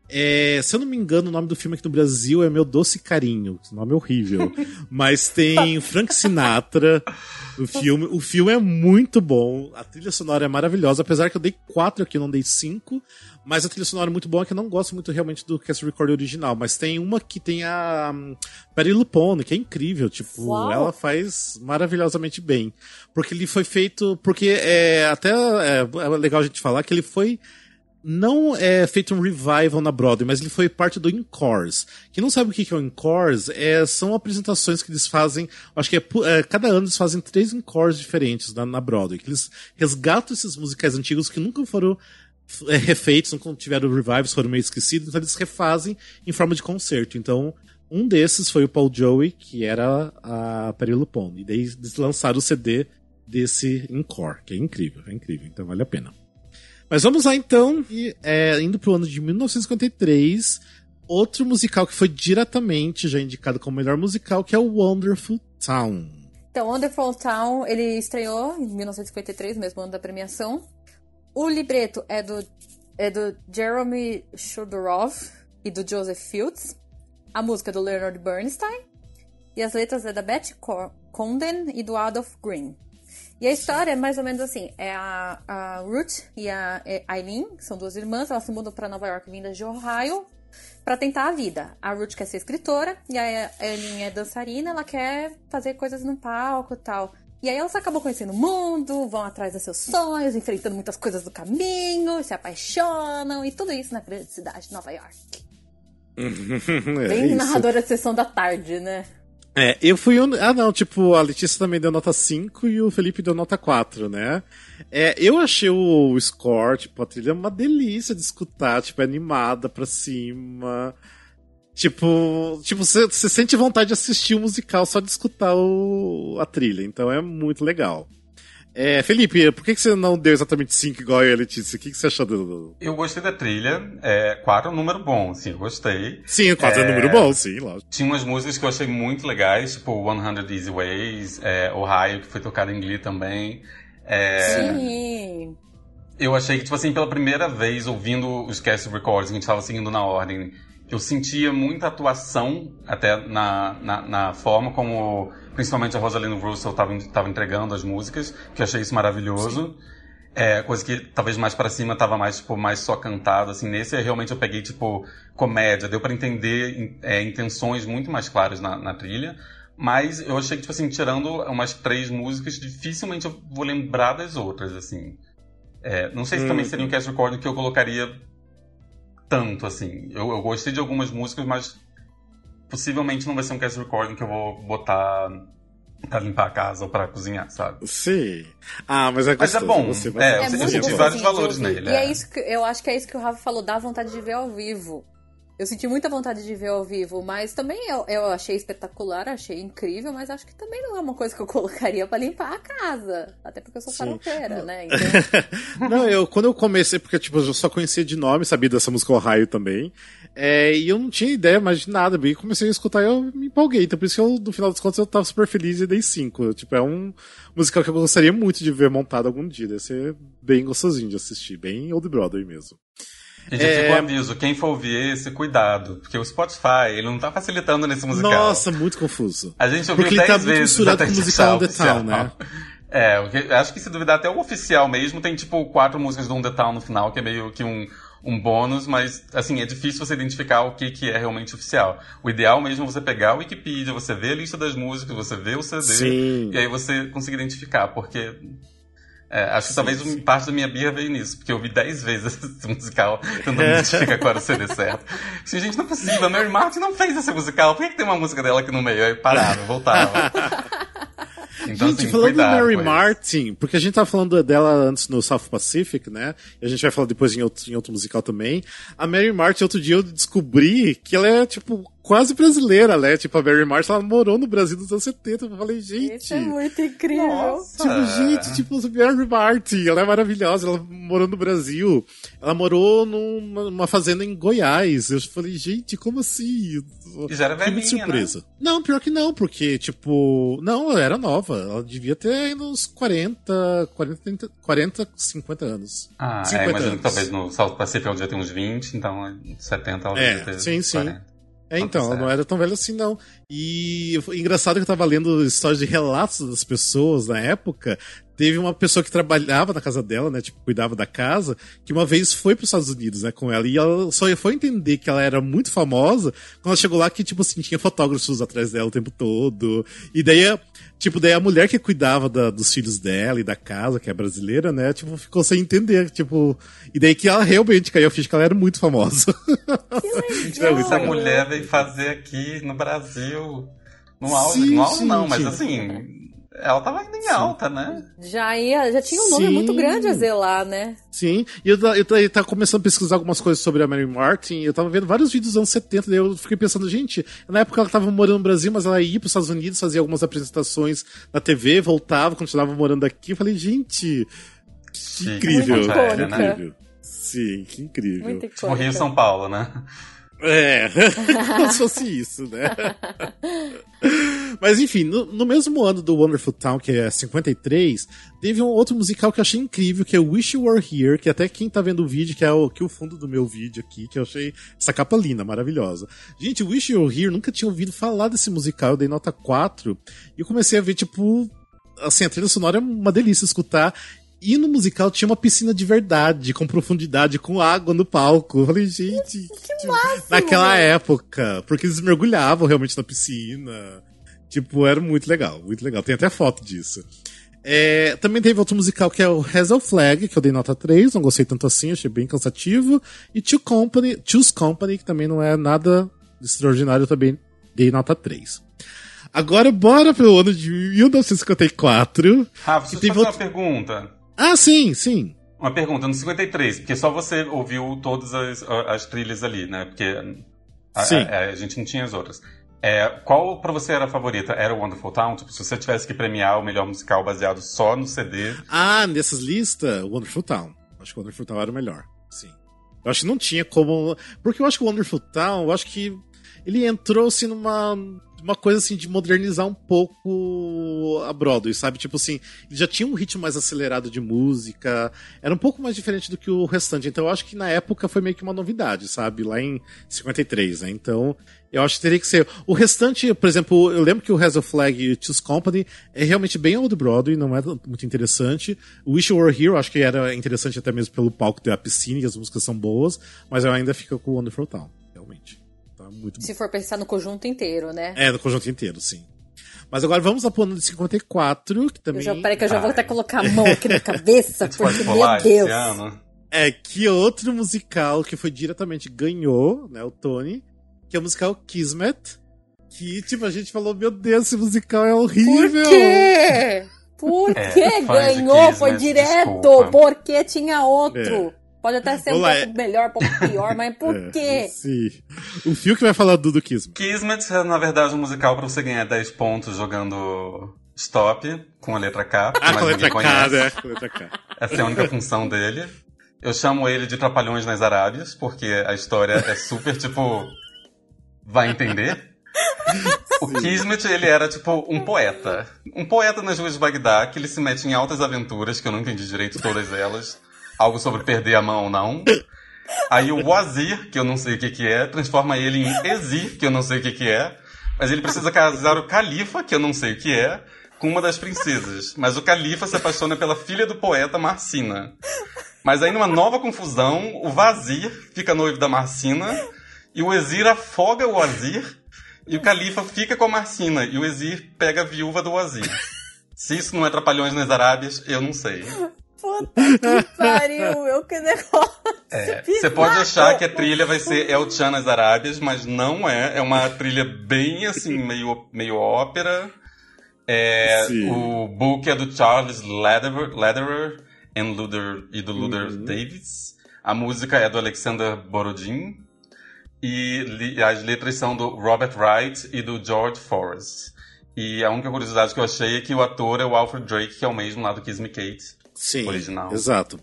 Speaker 1: É, se eu não me engano, o nome do filme aqui no Brasil é Meu Doce Carinho. O nome é horrível. Mas tem Frank Sinatra. O filme, o filme é muito bom, a trilha sonora é maravilhosa, apesar que eu dei quatro aqui, não dei cinco, mas a trilha sonora é muito boa, que eu não gosto muito realmente do Cast Record original, mas tem uma que tem a um, Lupone, que é incrível, tipo, Uau. ela faz maravilhosamente bem. Porque ele foi feito, porque é até é, é legal a gente falar que ele foi não é feito um revival na Broadway, mas ele foi parte do Encores. Quem não sabe o que é o Encores, é, são apresentações que eles fazem, acho que é, é cada ano eles fazem três Encores diferentes na, na Broadway, que eles resgatam esses musicais antigos que nunca foram é, refeitos, nunca tiveram revivals, foram meio esquecidos, então eles refazem em forma de concerto. Então, um desses foi o Paul Joey, que era a Perry Lupone. E daí eles lançaram o CD desse Encore, que é incrível, é incrível, então vale a pena. Mas vamos lá então, e, é, indo pro ano de 1953, outro musical que foi diretamente já indicado como melhor musical, que é o Wonderful Town.
Speaker 2: Então, Wonderful Town, ele estreou em 1953, mesmo ano da premiação. O libreto é do, é do Jeremy Shodorov e do Joseph Fields. A música é do Leonard Bernstein. E as letras é da Betty Condon e do Adolph Green. E a história é mais ou menos assim: é a, a Ruth e a Eileen, que são duas irmãs, elas se mudam para Nova York vindas de Ohio para tentar a vida. A Ruth quer ser escritora e a Eileen é dançarina, ela quer fazer coisas no palco e tal. E aí elas acabam conhecendo o mundo, vão atrás dos seus sonhos, enfrentando muitas coisas do caminho, se apaixonam e tudo isso na grande cidade de Nova York. é Bem isso. narradora de sessão da tarde, né?
Speaker 1: É, eu fui um. Ah, não, tipo, a Letícia também deu nota 5 e o Felipe deu nota 4, né? É, eu achei o score, tipo, a trilha uma delícia de escutar, tipo, é animada pra cima. Tipo, tipo, você sente vontade de assistir o musical só de escutar o, a trilha, então é muito legal. É, Felipe, por que, você não deu exatamente 5 igual a Letícia? O que, você achou do.
Speaker 3: Eu gostei da trilha. 4 é, é um número bom, sim, eu gostei.
Speaker 1: Sim, 4 é, é um número bom, sim, lógico.
Speaker 3: Tinha umas músicas que eu achei muito legais, tipo 100 Easy Ways, é, Ohio, que foi tocado em Glee também. É,
Speaker 2: sim.
Speaker 3: Eu achei que, tipo assim, pela primeira vez, ouvindo os cast records, que a gente estava seguindo na ordem, eu sentia muita atuação até na, na, na forma como principalmente a Rosalind Russell estava entregando as músicas, que eu achei isso maravilhoso. É, coisa que talvez mais para cima tava mais, tipo, mais só cantado, assim, nesse realmente eu peguei, tipo, comédia, deu para entender é, intenções muito mais claras na, na, trilha, mas eu achei que, tipo assim, tirando umas três músicas, dificilmente eu vou lembrar das outras, assim. É, não sei se hum. também seria um cast recording que eu colocaria tanto, assim. Eu, eu gostei de algumas músicas, mas possivelmente não vai ser um cast recording que eu vou botar pra limpar a casa ou pra cozinhar, sabe?
Speaker 1: Sim. Ah, mas é
Speaker 3: gostoso. Mas é bom. Você vai... É, é eu senti vários valores nele.
Speaker 2: E é. é. isso que eu acho que é isso que o Rafa falou, dá vontade de ver ao vivo. Eu senti muita vontade de ver ao vivo, mas também eu, eu achei espetacular, achei incrível, mas acho que também não é uma coisa que eu colocaria para limpar a casa. Até porque eu sou faropeira, né?
Speaker 1: Então... não, eu, quando eu comecei, porque tipo, eu só conhecia de nome, sabia dessa música O Raio também. É, e eu não tinha ideia mais de nada, e comecei a escutar e eu me empolguei. Então por isso que eu, no final dos contos, eu tava super feliz e dei cinco. Tipo, é um musical que eu gostaria muito de ver montado algum dia. Deve ser bem gostosinho de assistir, bem Old Broadway mesmo.
Speaker 3: E já é... fica o aviso, quem for ouvir esse, cuidado. Porque o Spotify, ele não tá facilitando nesse musical.
Speaker 1: Nossa, muito confuso.
Speaker 3: A gente ouviu 10
Speaker 1: tá
Speaker 3: vezes
Speaker 1: muito com o musical The Town, né?
Speaker 3: É, acho que se duvidar até o oficial mesmo, tem tipo quatro músicas do The Town no final, que é meio que um, um bônus, mas assim, é difícil você identificar o que, que é realmente oficial. O ideal mesmo é você pegar o Wikipedia, você ver a lista das músicas, você ver o CD,
Speaker 1: Sim.
Speaker 3: e aí você conseguir identificar, porque é, acho que talvez sim. parte da minha birra veio nisso, porque eu vi dez vezes esse musical tentando identificar qual era o CD certo. Assim, gente, não é possível, a Mary Martin não fez esse musical, por que, que tem uma música dela aqui no meio? Aí parava, voltava.
Speaker 1: Então, gente, assim, falando da Mary Martin, porque a gente tava falando dela antes no South Pacific, né? E a gente vai falar depois em outro, em outro musical também. A Mary Martin, outro dia eu descobri que ela é, tipo, quase brasileira, né? Tipo, a Mary Martin, ela morou no Brasil nos anos 70. Eu falei, gente.
Speaker 2: Isso é muito incrível. Nossa.
Speaker 1: Tipo, gente, tipo, a Mary Martin, ela é maravilhosa. Ela morou no Brasil. Ela morou numa, numa fazenda em Goiás. Eu falei, gente, como assim?
Speaker 3: E já era velhinha,
Speaker 1: muito surpresa.
Speaker 3: Né?
Speaker 1: Não, pior que não, porque, tipo, não, ela era nova. Ela devia ter uns 40, 40, 40 50 anos.
Speaker 3: Ah, 50 é, imagino anos. que talvez no South Pacific ela já tem uns 20, então 70 ela
Speaker 1: é,
Speaker 3: devia ter
Speaker 1: sim, 40. sim. É, então, ela não era tão velha assim, não. E engraçado que eu tava lendo histórias de relatos das pessoas na época. Teve uma pessoa que trabalhava na casa dela, né? Tipo, cuidava da casa, que uma vez foi para os Estados Unidos, né, com ela. E ela só foi entender que ela era muito famosa quando ela chegou lá que, tipo assim, tinha fotógrafos atrás dela o tempo todo. E daí, tipo, daí a mulher que cuidava da, dos filhos dela e da casa, que é brasileira, né, tipo, ficou sem entender, tipo. E daí que ela realmente caiu a ficha que ela era muito famosa.
Speaker 2: Que legal.
Speaker 3: Essa mulher veio fazer aqui no Brasil. No auge, sim, no auge não, mas assim, ela tava indo em Sim. alta, né?
Speaker 2: Já ia, já tinha um nome Sim. muito grande a zelar, né?
Speaker 1: Sim, e eu, eu, eu tava começando a pesquisar algumas coisas sobre a Mary Martin, eu tava vendo vários vídeos dos anos 70, daí eu fiquei pensando, gente, na época ela tava morando no Brasil, mas ela ia pros Estados Unidos, fazia algumas apresentações na TV, voltava, continuava morando aqui, eu falei, gente, que incrível,
Speaker 2: Muito
Speaker 1: que incrível. Sim, que incrível.
Speaker 2: Muito
Speaker 3: tipo Rio São Paulo, né?
Speaker 1: É, como se fosse isso, né? Mas enfim, no, no, mesmo ano do Wonderful Town, que é 53, teve um outro musical que eu achei incrível, que é Wish You Were Here, que até quem tá vendo o vídeo, que é o, que é o fundo do meu vídeo aqui, que eu achei essa capa linda, maravilhosa. Gente, Wish You Were Here, nunca tinha ouvido falar desse musical, eu dei nota 4, e eu comecei a ver, tipo, assim, a trilha sonora é uma delícia escutar. E no musical tinha uma piscina de verdade, com profundidade, com água no palco. Eu falei, gente.
Speaker 2: Que tipo, máximo,
Speaker 1: naquela época. Porque eles mergulhavam realmente na piscina. Tipo, era muito legal, muito legal. Tem até foto disso. É, também teve outro musical que é o Hazel Flag, que eu dei nota 3, não gostei tanto assim, achei bem cansativo. E Two Company, Choose Company, que também não é nada extraordinário, eu também dei nota 3. Agora bora pro ano de 1954.
Speaker 3: Rafa, deixa eu fazer outro... uma pergunta.
Speaker 1: Ah, sim, sim.
Speaker 3: Uma pergunta, no 53, porque só você ouviu todas as, as trilhas ali, né? Porque a, a, a, gente não tinha as outras. É, qual pra você era a favorita? Era o Wonderful Town? Tipo, se você tivesse que premiar o melhor musical baseado só no CD.
Speaker 1: Ah, nessas listas, Wonderful Town. Acho que o Wonderful Town era o melhor. Sim. Eu acho que não tinha como. Porque eu acho que o Wonderful Town, eu acho que ele entrou assim numa uma coisa assim de modernizar um pouco a Broadway, sabe? Tipo assim, já tinha um ritmo mais acelerado de música, era um pouco mais diferente do que o restante. Então eu acho que na época foi meio que uma novidade, sabe? Lá em 53, né? Então eu acho que teria que ser. O restante, por exemplo, eu lembro que o Hazel Flag e Choose Company é realmente bem old Broadway, não é muito interessante. O Wish You Were Here, eu acho que era interessante até mesmo pelo palco ter a piscina e as músicas são boas, mas eu ainda fico com o Wonderful Town, realmente. Tá muito
Speaker 2: Se bom. for pensar no conjunto inteiro, né?
Speaker 1: É, no conjunto inteiro, sim. Mas agora vamos lá pro ano de 54, que também.
Speaker 2: Eu já, peraí, que eu já vou até colocar a mão aqui na cabeça, porque, meu Deus.
Speaker 1: É, que outro musical que foi diretamente ganhou, né, o Tony, que é o musical Kismet. Que, tipo, a gente falou, meu Deus, esse musical é horrível.
Speaker 2: Por quê? Por é, que ganhou? Foi direto, desculpa. porque tinha outro. É. Pode até ser Olá, um pouco é... melhor, um pouco pior, mas por é, quê?
Speaker 1: Sim. O fio que vai falar do, do Kismet.
Speaker 3: Kismet é, na verdade, um musical pra você ganhar 10 pontos jogando stop com a letra K.
Speaker 1: Ah, com a letra K, né? Com a letra K.
Speaker 3: Essa é a única função dele. Eu chamo ele de Trapalhões nas Arábias, porque a história é super, tipo... Vai entender? O Kismet, ele era tipo um poeta. Um poeta nas ruas de Bagdá, que ele se mete em altas aventuras, que eu não entendi direito todas elas algo sobre perder a mão ou não. Aí o Wazir, que eu não sei o que, que é, transforma ele em Ezir, que eu não sei o que, que é. Mas ele precisa casar o Califa, que eu não sei o que é, com uma das princesas. Mas o Califa se apaixona pela filha do poeta Marcina. Mas aí, numa nova confusão, o Vazir fica noivo da Marcina e o Ezir afoga o Wazir e o Califa fica com a Marcina e o Ezir pega a viúva do Wazir. Se isso não é Trapalhões nas Arábias, eu não sei.
Speaker 2: Puta que pariu, eu que negócio.
Speaker 3: É, você pode achar que a trilha vai ser El Chan nas Arábias, mas não é. É uma trilha bem assim, meio, meio ópera. É, o book é do Charles Lederer, Lederer and Luder, e do Luder uhum. Davis. A música é do Alexander Borodin. E as letras são do Robert Wright e do George Forrest. E a única curiosidade que eu achei é que o ator é o Alfred Drake, que é o mesmo lá do Kiss Me Kate.
Speaker 1: Sim,
Speaker 3: original.
Speaker 1: Exato.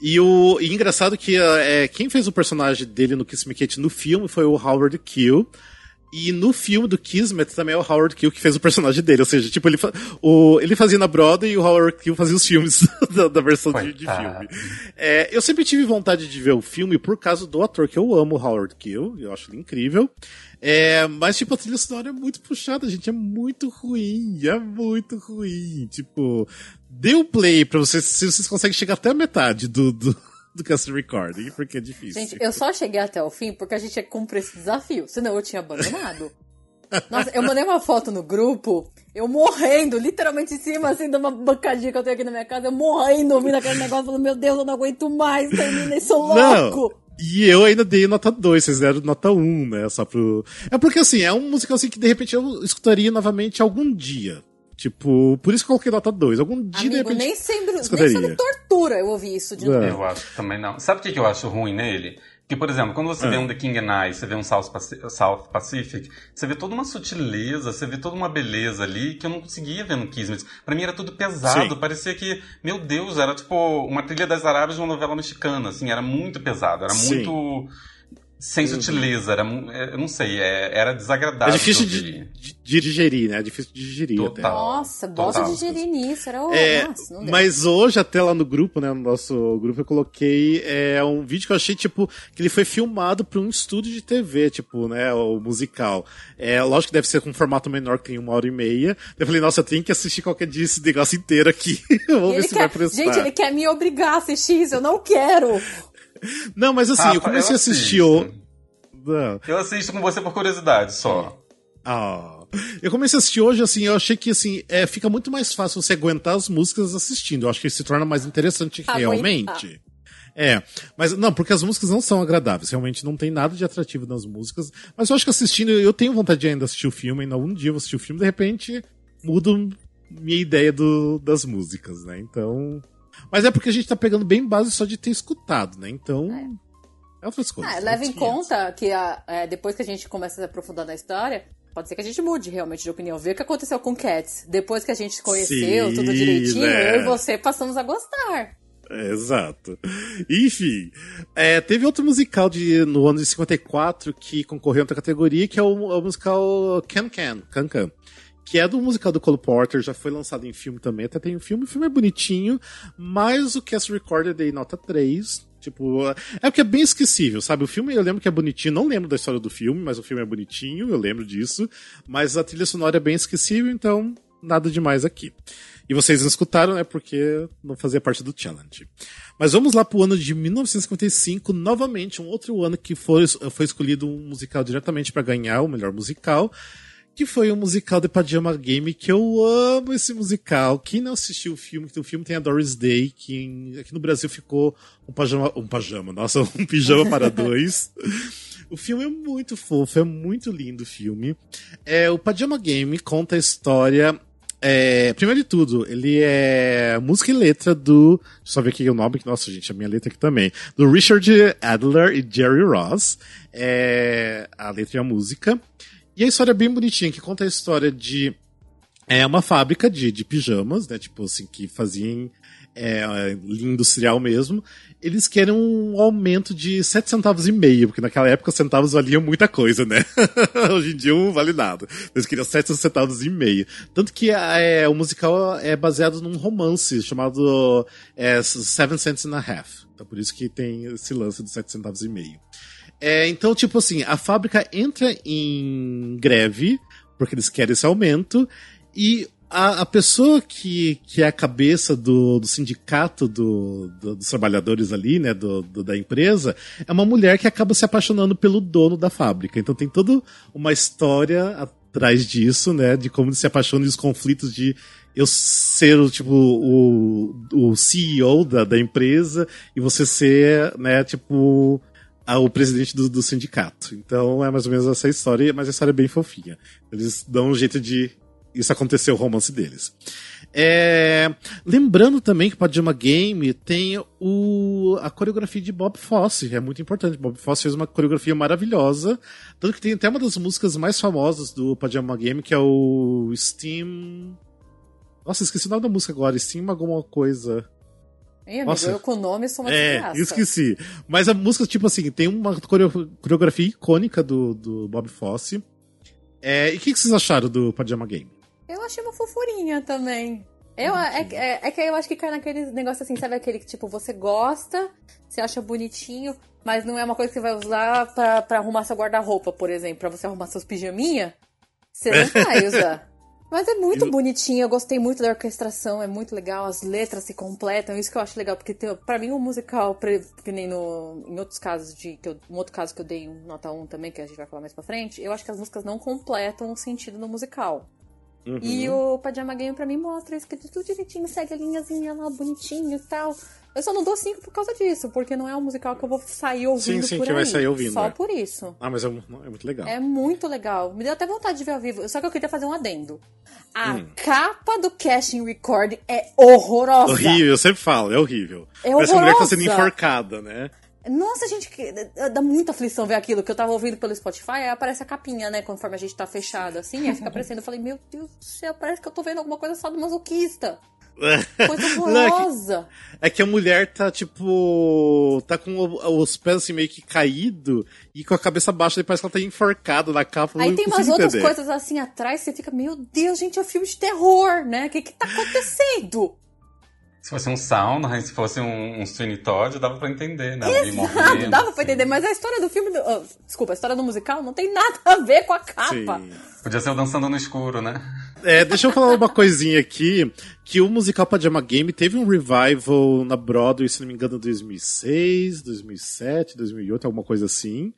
Speaker 1: E o e engraçado que é, quem fez o personagem dele no Kiss Me Kate no filme foi o Howard Keel. E no filme do Kismet também é o Howard Kill que fez o personagem dele. Ou seja, tipo, ele, fa o, ele fazia na Broadway e o Howard Kill fazia os filmes da, da versão de, de, filme. É, eu sempre tive vontade de ver o filme por causa do ator, que eu amo o Howard Kill. Eu acho ele incrível. É, mas, tipo, a trilha sonora é muito puxada, gente. É muito ruim. É muito ruim. Tipo, dê o um play pra vocês, se vocês conseguem chegar até a metade do, do do cast recording, porque é difícil.
Speaker 2: Gente, eu só cheguei até o fim porque a gente que cumprir esse desafio, senão eu tinha abandonado. Nossa, eu mandei uma foto no grupo, eu morrendo, literalmente em cima, assim, de uma bancadinha que eu tenho aqui na minha casa, eu morrendo ouvindo aquele negócio, falando, meu Deus, eu não aguento mais, termina isso louco. Não.
Speaker 1: E eu ainda dei nota 2, vocês deram nota 1, um, né? Só pro. É porque assim, é um musical assim que de repente eu escutaria novamente algum dia. Tipo, por isso que eu coloquei nota 2. Algum dia, Amigo, de repente,
Speaker 2: nem sempre, nem sobre tortura eu ouvi isso de novo.
Speaker 3: É. Eu acho também não. Sabe o que eu acho ruim nele? Que, por exemplo, quando você é. vê um The King and I, você vê um South Pacific, você vê toda uma sutileza, você vê toda uma beleza ali que eu não conseguia ver no Kismet. Pra mim era tudo pesado, Sim. parecia que, meu Deus, era tipo uma trilha das Arábias de uma novela mexicana, assim, era muito pesado, era Sim. muito sem sutileza, era, é, eu não sei, é, era desagradável.
Speaker 1: É difícil de, de, de, digerir, né? É difícil de digerir
Speaker 2: Total.
Speaker 1: até.
Speaker 2: Nossa, gosto de digerir nisso, era
Speaker 1: é, Nossa, Mas hoje, até lá no grupo, né, no nosso grupo, eu coloquei é, um vídeo que eu achei, tipo, que ele foi filmado para um estúdio de TV, tipo, né, o musical. É, lógico que deve ser com um formato menor, que tem uma hora e meia. Eu falei, nossa, eu tenho que assistir qualquer dia esse negócio inteiro aqui. Vamos ver se
Speaker 2: quer,
Speaker 1: vai prestar.
Speaker 2: Gente, ele quer me obrigar a assistir isso, eu não quero.
Speaker 1: Não, mas assim, eu comecei eu a assistir. O...
Speaker 3: Eu assisto com você por curiosidade só.
Speaker 1: Ah. Eu comecei a assistir hoje, assim, eu achei que, assim, é, fica muito mais fácil você aguentar as músicas assistindo. Eu acho que se torna mais interessante realmente. É, mas não, porque as músicas não são agradáveis, realmente não tem nada de atrativo nas músicas. Mas eu acho que assistindo, eu tenho vontade de ainda assistir o filme, ainda um dia eu vou assistir o filme, de repente mudo minha ideia do, das músicas, né? Então. Mas é porque a gente tá pegando bem base só de ter escutado, né? Então. É. É outras coisas.
Speaker 2: Ah, leva em conta que a, é, depois que a gente começa a se aprofundar na história, pode ser que a gente mude realmente de opinião. Vê o que aconteceu com Cats. Depois que a gente conheceu Sim, tudo direitinho, né? eu e você passamos a gostar.
Speaker 1: É, exato. Enfim, é, teve outro musical de, no ano de 54 que concorreu em outra categoria, que é o, o musical Can Can, Can Can. Que é do musical do Cole Porter, já foi lançado em filme também, até tem um filme, o filme é bonitinho, mas o cast recorded dei nota 3, Tipo, é porque é bem esquecível, sabe? O filme eu lembro que é bonitinho, não lembro da história do filme, mas o filme é bonitinho, eu lembro disso. Mas a trilha sonora é bem esquecível, então nada demais aqui. E vocês não escutaram, né? Porque não fazia parte do challenge. Mas vamos lá pro ano de 1955, novamente, um outro ano que foi, foi escolhido um musical diretamente para ganhar o melhor musical que foi um musical de Pajama Game, que eu amo esse musical. Quem não assistiu o filme, o filme tem a Doris Day, que aqui no Brasil ficou um pajama, um pajama, nossa, um pijama para dois. O filme é muito fofo, é muito lindo o filme. É, o Pajama Game conta a história. É, primeiro de tudo, ele é música e letra do. Deixa eu só ver aqui o nome, que, nossa, gente, a minha letra aqui também. Do Richard Adler e Jerry Ross. É, a letra e a música. E a história é bem bonitinha, que conta a história de é uma fábrica de, de pijamas, né? Tipo assim, que faziam é, linha industrial mesmo. Eles querem um aumento de 7 centavos e meio, porque naquela época centavos valiam muita coisa, né? Hoje em dia não vale nada. Eles queriam 7 centavos e meio. Tanto que é, o musical é baseado num romance chamado é, Seven Cents and a Half. Então por isso que tem esse lance de 7 centavos e meio. É, então, tipo assim, a fábrica entra em greve, porque eles querem esse aumento, e a, a pessoa que, que é a cabeça do, do sindicato do, do, dos trabalhadores ali, né, do, do, da empresa, é uma mulher que acaba se apaixonando pelo dono da fábrica. Então tem toda uma história atrás disso, né, de como ele se apaixona e os conflitos de eu ser tipo o, o CEO da, da empresa e você ser, né, tipo ao presidente do, do, sindicato. Então é mais ou menos essa história, mas a história é bem fofinha. Eles dão um jeito de isso acontecer o romance deles. É... Lembrando também que o Pajama Game tem o... a coreografia de Bob Fosse, é muito importante. Bob Fosse fez uma coreografia maravilhosa, tanto que tem até uma das músicas mais famosas do Pajama Game, que é o Steam. Nossa, esqueci o nome da música agora, Steam alguma coisa.
Speaker 2: Hein, amigo, Nossa. eu com o nome sou uma
Speaker 1: É, desgraça. esqueci. Mas a música, tipo assim, tem uma coreografia icônica do, do Bob Fosse, É, e o que, que vocês acharam do Pajama Game?
Speaker 2: Eu achei uma fofurinha também. Eu, é, é, é, que eu acho que cai naquele negócio assim, sabe aquele que, tipo, você gosta, você acha bonitinho, mas não é uma coisa que você vai usar pra, pra arrumar seu guarda-roupa, por exemplo, pra você arrumar seus pijaminha. Você não vai usar. Mas é muito eu... bonitinho, eu gostei muito da orquestração, é muito legal, as letras se completam, isso que eu acho legal, porque tem, pra mim o um musical, que nem no, em outros casos, de, que eu, um outro caso que eu dei um nota 1 também, que a gente vai falar mais pra frente, eu acho que as músicas não completam o sentido no musical. Uhum. E o Pajama Game pra mim mostra isso, que tudo direitinho, segue a linhazinha lá, bonitinho e tal. Eu só não dou 5 por causa disso, porque não é um musical que eu vou sair ouvindo sim, sim, por que aí. vai sair ouvindo. Só é. por isso.
Speaker 1: Ah, mas é, é, muito legal.
Speaker 2: É muito legal. Me deu até vontade de ver ao vivo. Só que eu queria fazer um adendo. A hum. capa do Casting Record é horrorosa.
Speaker 1: Horrível, eu sempre falo, é horrível. É Parece horrorosa. uma mulher que tá sendo enforcada, né?
Speaker 2: Nossa, gente, dá muita aflição ver aquilo que eu tava ouvindo pelo Spotify, aí aparece a capinha, né? Conforme a gente tá fechado assim, aí fica aparecendo. Eu falei, meu Deus do céu, parece que eu tô vendo alguma coisa só do masoquista. Coisa horrorosa.
Speaker 1: é, que, é que a mulher tá, tipo. tá com os pés assim meio que caído e com a cabeça baixa, depois que ela tá enforcada na capa.
Speaker 2: Aí tem umas outras coisas assim atrás, você fica, meu Deus, gente, é um filme de terror, né? O que que tá acontecendo?
Speaker 3: Se fosse um Sound, se fosse um, um Todd, dava pra entender, né?
Speaker 2: Exato, dava pra entender, mas a história do filme. Oh, desculpa, a história do musical não tem nada a ver com a capa. Sim.
Speaker 3: Podia ser o Dançando no Escuro, né?
Speaker 1: É, deixa eu falar uma coisinha aqui, que o musical Pajama Game teve um revival na Broadway, se não me engano, em 2006, 2007, 2008, alguma coisa assim.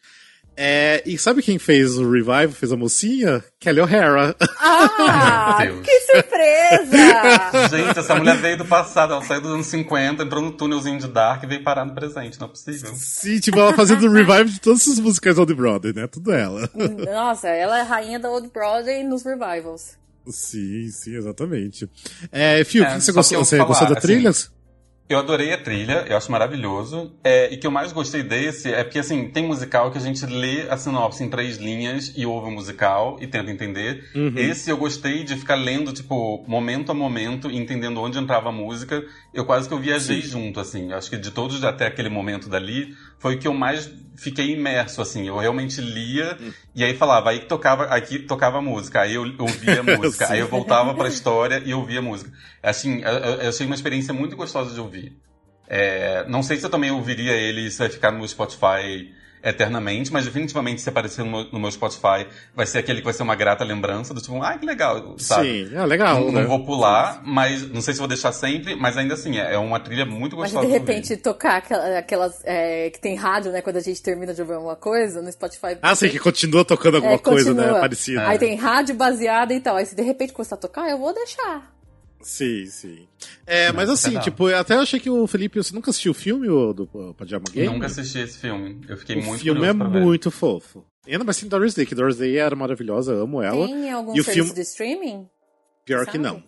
Speaker 1: É, e sabe quem fez o revival, fez a mocinha? Kelly O'Hara.
Speaker 2: Ah, que surpresa!
Speaker 3: Gente, essa mulher veio do passado, ela saiu dos anos 50, entrou no túnelzinho de Dark e veio parar no presente, não é possível.
Speaker 1: Sim, tipo, ela fazendo o revival de todas as músicas Old Broadway, né? Tudo ela.
Speaker 2: Nossa, ela é rainha da Old Broadway nos revivals.
Speaker 1: Sim, sim, exatamente. É, Fio, é, que você gostou? Você falar, gostou da trilha?
Speaker 3: Eu adorei a trilha, eu acho maravilhoso. É, e que eu mais gostei desse é porque, assim, tem musical que a gente lê a sinopse em três linhas e ouve o musical e tenta entender. Uhum. Esse eu gostei de ficar lendo, tipo, momento a momento entendendo onde entrava a música. Eu quase que eu viajei Sim. junto, assim. Acho que de todos até aquele momento dali, foi o que eu mais fiquei imerso, assim. Eu realmente lia uhum. e aí falava, aí tocava, aqui tocava música, aí eu ouvia a música, aí eu voltava pra história e ouvia a música. Assim, eu, eu achei uma experiência muito gostosa de ouvir. É, não sei se eu também ouviria ele se vai ficar no Spotify eternamente, mas definitivamente se aparecer no meu, no meu, Spotify, vai ser aquele que vai ser uma grata lembrança do tipo, ah, que legal, sabe?
Speaker 1: Sim, é legal.
Speaker 3: Não, né? não vou pular, mas não sei se vou deixar sempre, mas ainda assim, é, é uma trilha muito gostosa.
Speaker 2: Mas de repente de tocar aquelas é, que tem rádio, né, quando a gente termina de ouvir alguma coisa no Spotify.
Speaker 1: Ah, sim, que continua tocando alguma é, coisa, né, parecida.
Speaker 2: Aí tem rádio baseada e tal, aí se de repente começar a tocar, eu vou deixar.
Speaker 1: Sim, sim. É, mas assim, não. tipo, eu até achei que o Felipe, você nunca assistiu o filme do Pajama Game?
Speaker 3: Nunca assisti esse filme. Eu fiquei
Speaker 1: o
Speaker 3: muito
Speaker 1: O filme é muito fofo. E ainda mais tem Doris Day, que Doris Day era maravilhosa, amo ela.
Speaker 2: Tem algum e o filme... de streaming?
Speaker 1: Pior que não.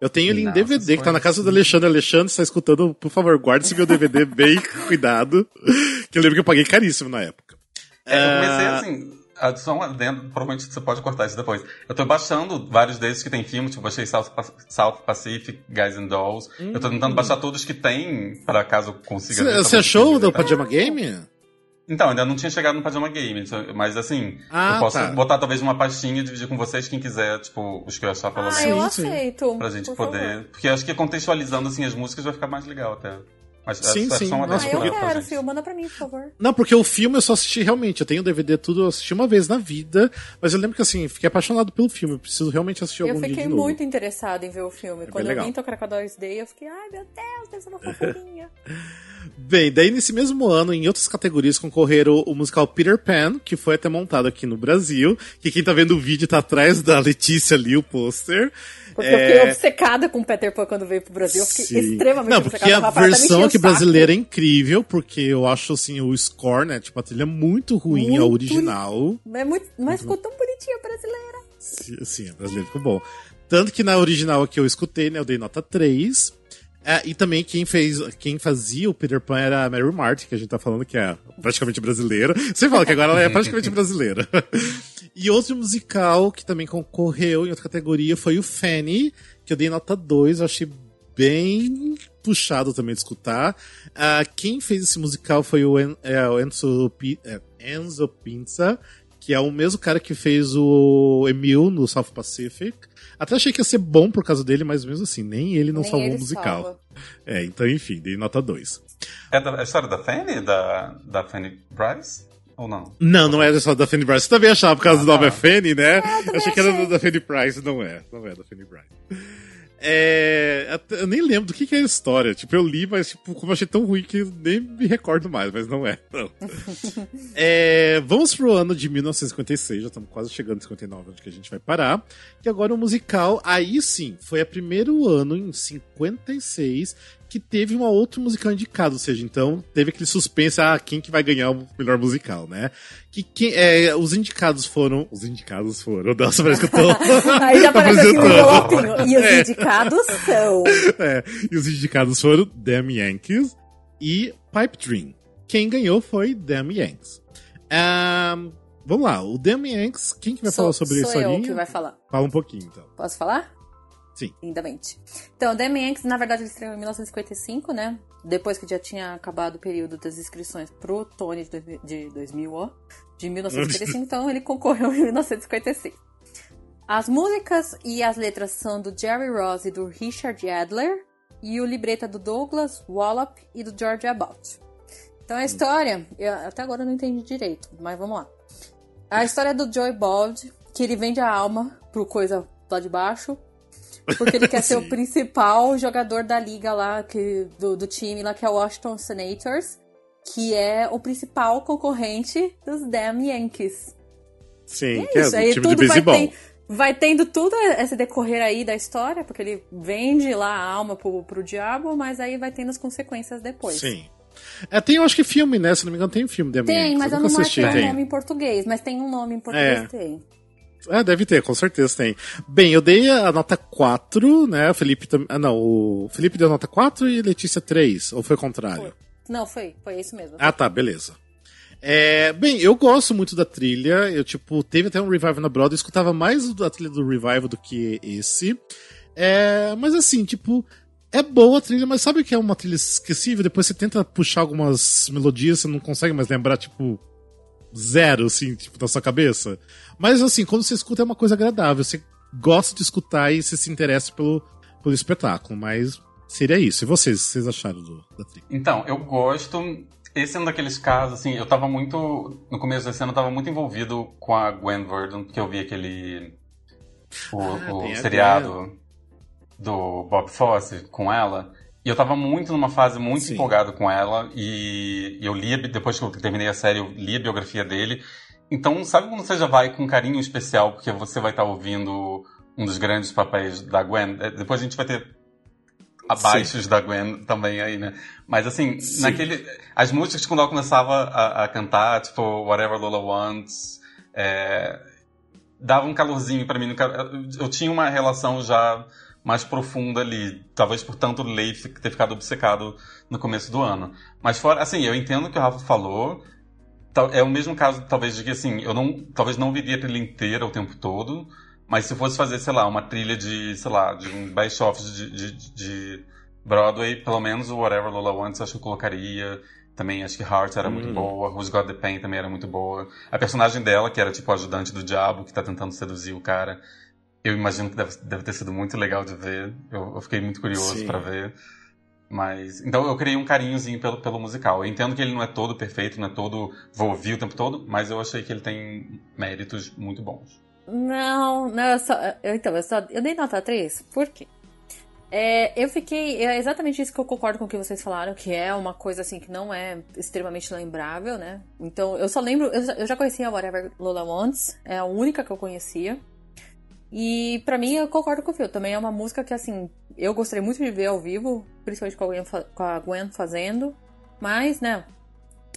Speaker 1: Eu tenho ele em DVD, que tá na casa do Alexandre. Alexandre, está escutando, por favor, guarde esse meu DVD bem cuidado. Que eu lembro que eu paguei caríssimo na época.
Speaker 3: É, eu comecei ah, assim, só um adendo, provavelmente você pode cortar isso depois. Eu tô baixando vários desses que tem filme, tipo, baixei South, South Pacific, Guys and Dolls. Hum. Eu tô tentando baixar todos que tem, para caso consiga
Speaker 1: Você, você achou do Pajama Game?
Speaker 3: Então, ainda não tinha chegado no Pajama Game, mas assim, ah, eu posso tá. botar talvez uma pastinha e dividir com vocês, quem quiser, tipo, os que eu achar pelo
Speaker 2: menos. Ah, eu aceito.
Speaker 3: Pra gente por poder. Favor. Porque acho que contextualizando assim as músicas vai ficar mais legal até.
Speaker 1: Mas sim, sim. Uma
Speaker 2: ah, eu quero, filme, manda pra mim, por favor.
Speaker 1: Não, porque o filme eu só assisti realmente. Eu tenho o DVD tudo, eu assisti uma vez na vida. Mas eu lembro que assim, fiquei apaixonado pelo filme. preciso realmente assistir algum dia
Speaker 2: Eu fiquei muito interessada em ver o filme. É Quando eu vi Tocar Crocodile's Day, eu fiquei, ai meu Deus, deve ser uma fofurinha.
Speaker 1: Bem, daí nesse mesmo ano, em outras categorias, concorreram o musical Peter Pan, que foi até montado aqui no Brasil. Que quem tá vendo o vídeo tá atrás da Letícia ali, o pôster.
Speaker 2: Porque é... eu fiquei é. obcecada com Peter Pan quando veio pro Brasil. Eu fiquei Sim. extremamente
Speaker 1: Não, porque a versão aqui brasileira é incrível, porque eu acho assim, o score, né? Tipo, a trilha é muito ruim, muito... a original.
Speaker 2: É muito... Mas ficou tão bonitinha a brasileira.
Speaker 1: Sim, a brasileira ficou bom. Tanto que na original aqui eu escutei, né? Eu dei nota 3. É, e também quem fez, quem fazia o Peter Pan era a Mary Martin, que a gente tá falando que é praticamente brasileira. Você fala que agora ela é praticamente brasileira. e outro musical que também concorreu em outra categoria foi o Fanny, que eu dei nota 2, eu achei bem puxado também de escutar. Uh, quem fez esse musical foi o, en, é, o Enzo, é, Enzo Pinza, que é o mesmo cara que fez o Emil no South Pacific. Até achei que ia ser bom por causa dele, mas mesmo assim, nem ele não
Speaker 2: Nem
Speaker 1: salvou
Speaker 2: ele
Speaker 1: o musical.
Speaker 2: salva.
Speaker 1: É, então, enfim, dei nota 2.
Speaker 3: É da, a história da Fanny? Da, da Fanny Bryce? Ou não?
Speaker 1: Não, não é só da Fanny Price. Você também achava por causa
Speaker 3: Ah,
Speaker 1: do nome
Speaker 3: tá.
Speaker 1: é Fanny, né?
Speaker 2: também
Speaker 1: achei que era da Fanny Price, não é. Não é da Fanny Price. É, eu nem lembro do que, que é a história. Tipo, eu li, mas tipo, como eu achei tão ruim que nem me recordo mais, mas não é. Não. É, vamos pro ano de 1956, já estamos quase chegando em 59, onde que a gente vai parar. E agora o musical, aí sim, foi o primeiro ano em 56 que teve uma outra musical indicado, ou seja, então teve aquele suspense, ah, quem que vai ganhar o melhor musical, né? Que, quem- é, os indicados foram. Os indicados foram. Nossa, parece que eu tô.
Speaker 2: Aí já aparece assim um. E os
Speaker 1: É.
Speaker 2: indicados são.
Speaker 1: É, e os indicados foram Damn Yankees e Pipe Dream. Quem ganhou foi Damn Yankees. Ahn, vamos lá, o Damn Yankees, quem que vai falar sobre
Speaker 2: sou
Speaker 1: isso
Speaker 2: eu
Speaker 1: aí?
Speaker 2: que vai falar.
Speaker 1: Fala um pouquinho, então.
Speaker 2: Posso falar?
Speaker 1: Sim.
Speaker 2: Lindamente. Então, Damon Yankees, na verdade, ele estreou em 1955, né? Depois que já tinha acabado o período das inscrições pro Tony de 2000, de 2000 ó, de 1955, então ele concorreu em 1956. As músicas e as letras são do Jerry Ross e do Richard Adler, e o libreto é do Douglas Wallop e do George Abbott. Então a história, eu até agora eu não entendi direito, mas vamos lá. A história é do Joey Bald, que ele vende a alma pro coisa lá de baixo, porque ele quer ser o principal jogador da liga lá, que, do, do time lá, que é o Washington Senators, que é o principal concorrente dos Damn Yankees.
Speaker 1: Sim,
Speaker 2: É
Speaker 1: que é
Speaker 2: isso,
Speaker 1: do
Speaker 2: aí
Speaker 1: de
Speaker 2: tudo vai, ten- vai tendo tudo esse decorrer aí da história, porque ele vende lá a alma pro, pro diabo, mas aí vai tendo as consequências depois.
Speaker 1: Sim. É, tem, eu acho que filme, né? Se não me engano, tem filme Damn
Speaker 2: Tem,
Speaker 1: Yankees.
Speaker 2: mas eu
Speaker 1: nunca
Speaker 2: não
Speaker 1: assisti,
Speaker 2: marquei o
Speaker 1: tem.
Speaker 2: nome em português, mas tem um nome em português,
Speaker 1: É.
Speaker 2: tem.
Speaker 1: É, deve ter, com certeza tem. Bem, eu dei a nota 4, né? O Felipe também. Ah, não, o Felipe deu nota 4 e Letícia 3, ou foi o contrário?
Speaker 2: Foi. Não, foi, foi isso mesmo.
Speaker 1: Ah, tá, beleza. É, bem, eu gosto muito da trilha. Eu, tipo, teve até um revival na Broadway. Eu escutava mais a trilha do revival do que esse. É, mas assim, tipo, é boa a trilha, mas sabe que é uma trilha esquecível? Depois você tenta puxar algumas melodias, você não consegue mais lembrar, tipo, zero, assim, tipo, na sua cabeça. Mas assim, quando você escuta é uma coisa agradável. Você gosta de escutar e você se interessa pelo, pelo espetáculo. Mas seria isso. E vocês, vocês acharam do, da trilha?
Speaker 3: Então, eu gosto. Esse é um daqueles casos, assim, eu tava muito. No começo desse ano, eu tava muito envolvido com a Gwen Verdon, porque eu vi aquele. O,
Speaker 1: Ah,
Speaker 3: o seriado do Bob Fosse com ela. E eu tava muito numa fase muito
Speaker 1: Sim.
Speaker 3: empolgado com ela. E eu lia, depois que eu terminei a série, eu li a biografia dele. Então, sabe quando você já vai com um carinho especial, porque você vai estar ouvindo um dos grandes papéis da Gwen? É, Depois a gente vai ter abaixos da Gwen também aí, né? Mas assim,
Speaker 1: Sim.
Speaker 3: naquele. As músicas quando ela começava a, a cantar, tipo, Whatever Lola Wants, é, dava um calorzinho pra mim. eu tinha uma relação já mais profunda ali, talvez por tanto Lei fi- ter ficado obcecado no começo do ano. Mas fora, assim, eu entendo o que o Rafa falou. É o mesmo caso, talvez, de que assim, eu não, talvez não viria a trilha inteira o tempo todo, mas se fosse fazer, sei lá, uma trilha de, sei lá, de um best-of de, de, de Broadway, pelo menos o Whatever Lola Wants acho que eu colocaria. Também acho que Heart era muito
Speaker 1: Hum.
Speaker 3: boa, Who's Got the Pain também era muito boa. A personagem dela, que era tipo o ajudante do diabo, que tá tentando seduzir o cara, eu imagino que deve, deve ter sido muito legal de ver. Eu, eu fiquei muito curioso pra ver. Mas. Então eu criei um carinhozinho pelo, pelo musical. Eu entendo que ele não é todo perfeito, não é todo. Vou ouvir o tempo todo, mas eu achei que ele tem méritos muito bons.
Speaker 2: Não, não, eu só. Eu, então, eu só. Eu dei nota 3, por quê? É, eu fiquei. É exatamente isso que eu concordo com o que vocês falaram, que é uma coisa assim que não é extremamente lembrável, né? Então, eu só lembro. Eu, já- eu já conhecia a Whatever Lola Wants, é a única que eu conhecia. E pra mim, eu concordo com o Phil. Também é uma música que, assim, eu gostaria muito de ver ao vivo, principalmente com a Gwen, com a Gwen fazendo. Mas, né?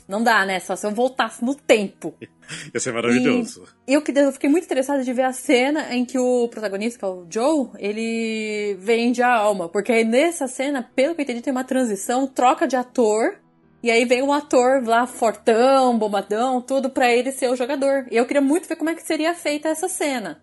Speaker 2: Não dá, né? Só se eu voltasse no tempo.
Speaker 1: Ia ser maravilhoso.
Speaker 2: Eu, que- eu fiquei muito interessada de ver a cena em que o protagonista, que é o Joe, ele vende a alma. Porque aí nessa cena, pelo que eu entendi, tem uma transição, troca de ator. E aí vem um ator lá fortão, bombadão, tudo pra ele ser o jogador. E eu queria muito ver como é que seria feita essa cena.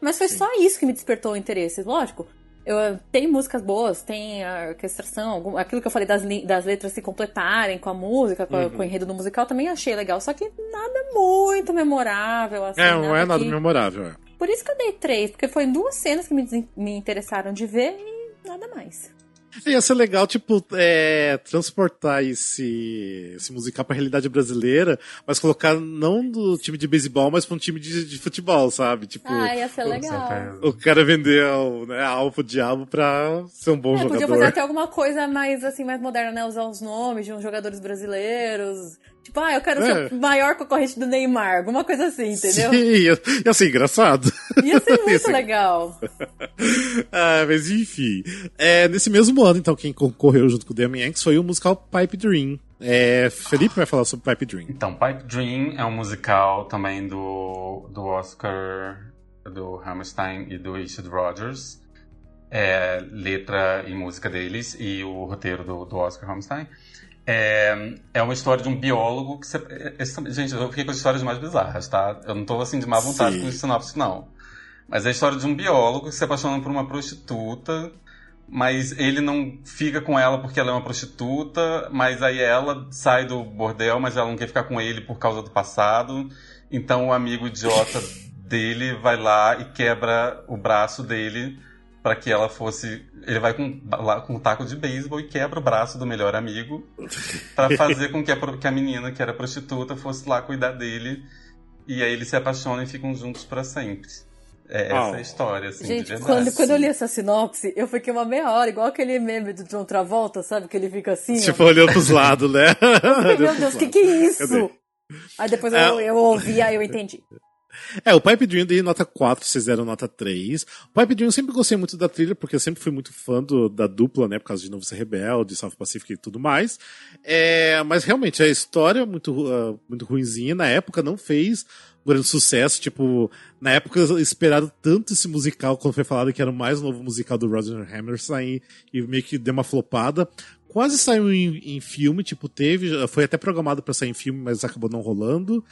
Speaker 2: Mas foi
Speaker 1: Sim.
Speaker 2: só isso que me despertou o interesse. Lógico, Eu, tem músicas boas, tem a orquestração, algum- aquilo que eu falei das, das letras se completarem com a música, com,
Speaker 1: Uhum.
Speaker 2: com o enredo do musical, também achei legal. Só que nada muito memorável, assim.
Speaker 1: É, não é nada
Speaker 2: que-
Speaker 1: memorável. é.
Speaker 2: Por isso que eu dei três, porque foi duas cenas que me, me interessaram de ver e nada mais.
Speaker 1: Ia ser legal, tipo, é, transportar esse, esse musical pra realidade brasileira, mas colocar não do time de beisebol, mas pra um time de, de futebol, sabe? Tipo,
Speaker 2: ah, ia ser legal.
Speaker 3: certeza.
Speaker 1: o cara vender o, né, a pro diabo pra ser um bom
Speaker 2: É, podia
Speaker 1: jogador.
Speaker 2: fazer até alguma coisa mais assim, mais moderna, né? Usar os nomes de uns jogadores brasileiros. Tipo, ah, eu quero
Speaker 1: É.
Speaker 2: ser o maior concorrente do Neymar. Alguma coisa assim, entendeu?
Speaker 1: Sim, ia, ia ser engraçado.
Speaker 2: Ia ser muito
Speaker 1: ser-
Speaker 2: legal.
Speaker 1: ah, mas enfim. É, nesse mesmo ano, então, quem concorreu junto com o Damien Yankees foi o musical Pipe Dream. É, Felipe vai falar sobre Pipe Dream.
Speaker 3: Então, Pipe Dream é um musical também do, do Oscar, do Hammerstein e do Richard Rodgers. É, letra e música deles e o roteiro do, do Oscar Hammerstein. É, é uma história de um biólogo que... Se, gente, eu fiquei com as histórias mais bizarras, tá? Eu não tô, assim, de má vontade
Speaker 1: Sim.
Speaker 3: com os sinopse, não. Mas é a história de um biólogo que se apaixona por uma prostituta mas ele não fica com ela porque ela é uma prostituta, mas aí ela sai do bordel, mas ela não quer ficar com ele por causa do passado. Então o amigo idiota dele vai lá e quebra o braço dele para que ela fosse. Ele vai com, lá com um taco de beisebol e quebra o braço do melhor amigo para fazer com que a, que a menina que era prostituta fosse lá cuidar dele. E aí eles se apaixonam e ficam juntos para sempre. É essa
Speaker 1: Oh.
Speaker 3: a história, assim, de
Speaker 2: Gente,
Speaker 3: verdade.
Speaker 2: quando, quando eu li essa sinopse, eu fiquei uma meia hora, igual aquele meme do John Travolta, sabe? Que ele fica assim. ó.
Speaker 1: Tipo, olhando pros lados, né?
Speaker 2: Meu Deus, o que, que é isso?
Speaker 1: Cadê?
Speaker 2: Aí depois
Speaker 1: É.
Speaker 2: eu, eu ouvi, aí eu entendi.
Speaker 1: É, o Pipe Dream dei nota 4, vocês deram nota 3. O Pipe Dream eu sempre gostei muito da trilha, porque eu sempre fui muito fã do- da dupla, né? Por causa de Novo Ser Rebelde, South Pacific e tudo mais. É, mas realmente, a história é muito, ah, muito ruinzinha. Na época não fez um grande sucesso. Tipo, na época esperaram tanto esse musical, quando foi falado que era o mais novo musical do Roger Hammerstein, e, meio que deu uma flopada. Quase saiu em, em filme, tipo, teve, foi até programado pra sair em filme, mas acabou não rolando.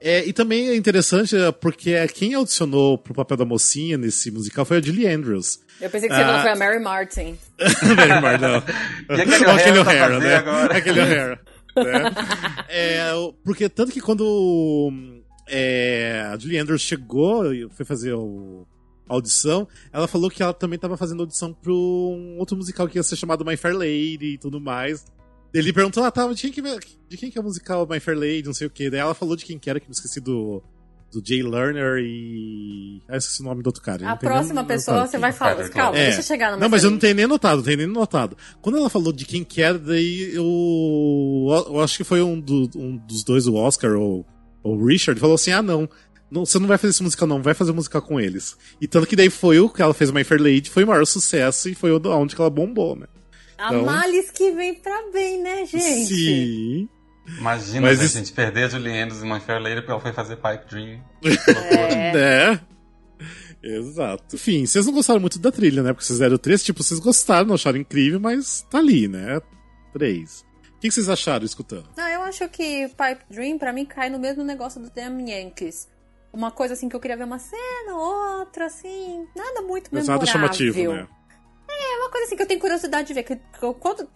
Speaker 1: É, e também é interessante é, porque quem audicionou pro papel da mocinha nesse musical foi a Julie Andrews.
Speaker 2: Eu pensei que você falou
Speaker 1: Ah.
Speaker 2: foi a Mary Martin.
Speaker 1: Neymar, não.
Speaker 3: E aquele O'Hara fazer
Speaker 1: né?
Speaker 3: agora?
Speaker 1: Aquele O'Hara. né? É, o- porque tanto que quando é, a Julie Andrews chegou e foi fazer o- a audição, ela falou que ela também estava fazendo audição para um outro musical que ia ser chamado My Fair Lady e tudo mais. Ele perguntou, ah, tá, de quem, que, de quem que é o musical My Fair Lady, não sei o que. Daí ela falou de quem que era, que eu esqueci do, do Jay Lerner e... Ah, eu esqueci o nome do outro cara.
Speaker 2: A próxima
Speaker 1: nem
Speaker 2: pessoa,
Speaker 1: notado
Speaker 2: você vai falar.
Speaker 3: Cara,
Speaker 2: Calma,
Speaker 1: É.
Speaker 2: deixa eu chegar no
Speaker 1: Não, mas eu não tenho nem notado, não tenho nem notado. Quando ela falou de quem que era, daí eu, eu acho que foi um, do- um dos dois, o Oscar ou o Richard, falou assim: ah, não, não, você não vai fazer esse musical, não, vai fazer musical com eles. E tanto que daí foi o que ela fez My Fair Lady, foi o maior sucesso e foi onde que ela bombou, né?
Speaker 2: A
Speaker 1: Então-
Speaker 2: males que vem pra bem, né, gente?
Speaker 1: Sim.
Speaker 3: Imagina
Speaker 1: Mas
Speaker 3: né,
Speaker 1: isso-
Speaker 3: a gente perder a Julie Andrews em My Fair Lady porque ela foi fazer Pipe Dream.
Speaker 2: É.
Speaker 1: Né? Exato. Enfim, vocês não gostaram muito da trilha, né? Porque vocês deram três, tipo, vocês gostaram, não acharam incrível, mas tá ali, né? Três. O que vocês acharam escutando?
Speaker 2: Não, eu acho que Pipe Dream, pra mim, cai no mesmo negócio do Damn Yankees. Uma coisa assim que eu queria ver uma cena, outra, assim. Nada muito
Speaker 1: Mas
Speaker 2: memorável.
Speaker 1: nada chamativo, né?
Speaker 2: É uma coisa assim que eu tenho curiosidade de ver. Que, eu, quase,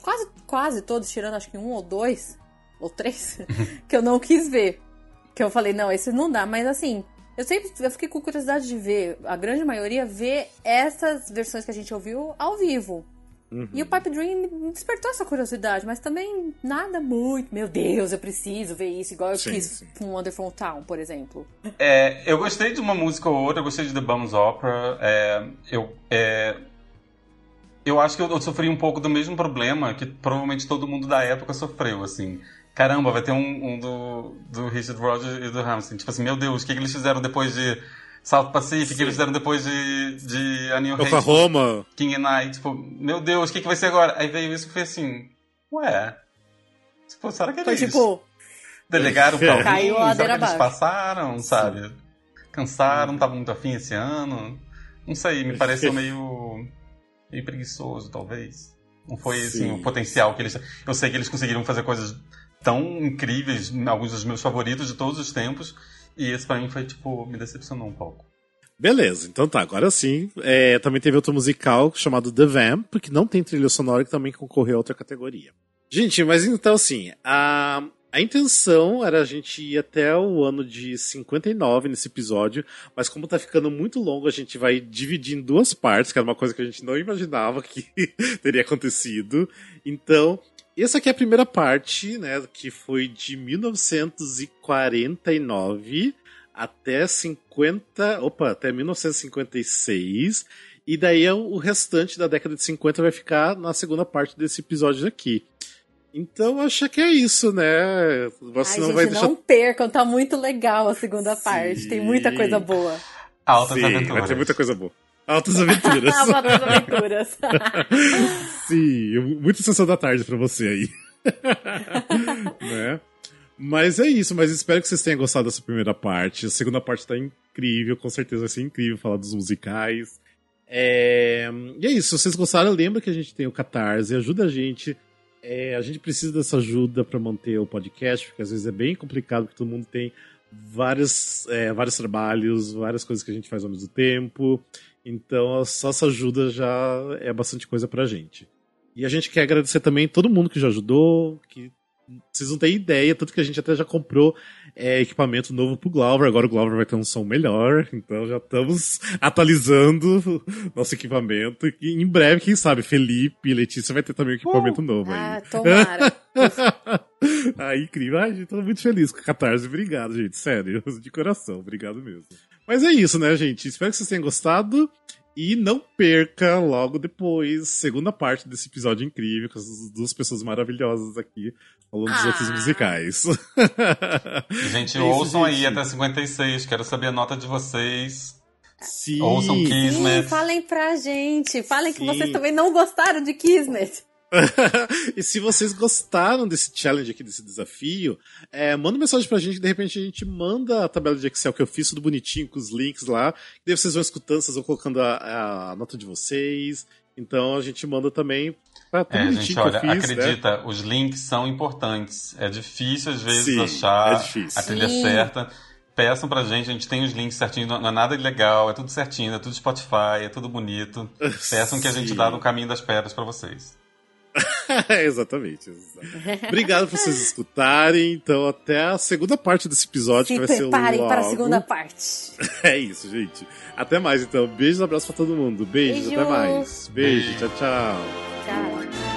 Speaker 2: quase todos, tirando acho que um ou dois, ou três, que eu não quis ver. Que eu falei, não, esse não dá. Mas assim, eu sempre eu fiquei com curiosidade de ver, a grande maioria, ver essas versões que a gente ouviu ao vivo.
Speaker 1: Uhum.
Speaker 2: E o Pipe Dream me despertou essa curiosidade, mas também nada muito. Meu Deus, eu preciso ver isso, igual eu
Speaker 1: Sim,
Speaker 2: quis
Speaker 1: sim.
Speaker 2: com Wonderful Town, por exemplo.
Speaker 3: É, eu gostei de uma música ou outra, eu gostei de The Bums Opera. é, eu, é, eu acho que eu, eu sofri um pouco do mesmo problema que provavelmente todo mundo da época sofreu, assim. Caramba, vai ter um, um do, do Richard Rodgers e do Hamilton. Tipo assim, meu Deus, o que, que eles fizeram depois de South Pacific? O que eles fizeram depois de, de A New Hate?
Speaker 1: Oklahoma.
Speaker 3: King and I, tipo, meu Deus, o que, que vai ser agora? Aí veio isso e foi assim, ué, tipo, será que
Speaker 2: Foi
Speaker 3: eles
Speaker 2: tipo,
Speaker 3: delegaram pra alguém?
Speaker 2: Caiu a
Speaker 3: será que eles passaram, sabe? Cansaram, não estavam muito afim esse ano? Não sei, me pareceu meio, meio preguiçoso, talvez. Não foi, assim,
Speaker 1: Sim.
Speaker 3: o potencial que eles... Eu sei que eles conseguiram fazer coisas tão incríveis, alguns dos meus favoritos de todos os tempos, e esse pra mim foi, tipo, me decepcionou um pouco.
Speaker 1: Beleza, então tá, agora sim. É, também teve outro musical chamado The Vamp, que não tem trilha sonora, que também concorreu a outra categoria. Gente, mas então assim, a, a intenção era a gente ir até o ano de 59 nesse episódio, mas como tá ficando muito longo, a gente vai dividir em duas partes, que era uma coisa que a gente não imaginava que teria acontecido. Então, essa aqui é a primeira parte, né, que foi de 1949 até 50, opa, até 1956. E daí o restante da década de 50 vai ficar na segunda parte desse episódio aqui. Então acho que é isso, né?
Speaker 2: Você Ai, não gente, vai deixar. Não percam, tá muito legal a segunda Sim. parte. Tem muita coisa boa.
Speaker 3: Altas Sim, aventuras.
Speaker 1: Vai ter muita coisa boa. Altas aventuras.
Speaker 2: Altas aventuras.
Speaker 1: Sim, muita sessão da tarde pra você aí. né? Mas é isso, mas espero que vocês tenham gostado dessa primeira parte. A segunda parte tá incrível, com certeza vai ser incrível falar dos musicais. É... E é isso, se vocês gostaram, lembra que a gente tem o Catarse, ajuda a gente. É, a gente precisa dessa ajuda para manter o podcast, porque às vezes é bem complicado, porque todo mundo tem vários, é, vários trabalhos, várias coisas que a gente faz ao mesmo tempo. Então, só essa ajuda já é bastante coisa pra gente. E a gente quer agradecer também todo mundo que já ajudou, que vocês não têm ideia, tanto que a gente até já comprou é, equipamento novo pro Glauber. Agora o Glauber vai ter um som melhor, então já estamos atualizando nosso equipamento. E em breve, quem sabe, Felipe e Letícia vai ter também um equipamento uh, novo aí.
Speaker 2: Ah, tomara.
Speaker 1: ah, incrível. Ai, gente, tô muito feliz com o Catarse. Obrigado, gente. Sério, de coração. Obrigado mesmo. Mas é isso, né, gente? Espero que vocês tenham gostado. E não perca logo depois, segunda parte desse episódio incrível, com as duas pessoas maravilhosas aqui, falando dos outros ah. musicais.
Speaker 3: Gente, é ouçam gente. aí até 56, quero saber a nota de vocês.
Speaker 1: Sim.
Speaker 3: Ouçam Kismet.
Speaker 2: Sim, falem pra gente. Falem Sim. que vocês também não gostaram de Kismet.
Speaker 1: e se vocês gostaram desse challenge aqui, desse desafio, é, manda mensagem pra gente, de repente a gente manda a tabela de Excel que eu fiz, tudo bonitinho, com os links lá. E daí vocês vão escutando, vocês vão colocando a, a nota de vocês. Então a gente manda também
Speaker 3: pra tudo é, gente, olha, fiz, né? acredita, né? os links são importantes. É difícil às vezes Sim, achar é difícil. a trilha Sim. certa. Peçam pra gente, a gente tem os links certinhos, não é nada ilegal, é tudo certinho, é tudo Spotify, é tudo bonito. Peçam que a gente dá no caminho das pedras para vocês.
Speaker 1: exatamente, exatamente. Obrigado por vocês escutarem. Então, até a segunda parte desse episódio, Se que vai ser o
Speaker 2: preparem para a segunda parte.
Speaker 1: é isso, gente. Até mais, então. Beijos e abraços pra todo mundo. Beijos, Beijo. até mais. Beijo, Beijo. tchau, tchau.
Speaker 2: Tchau.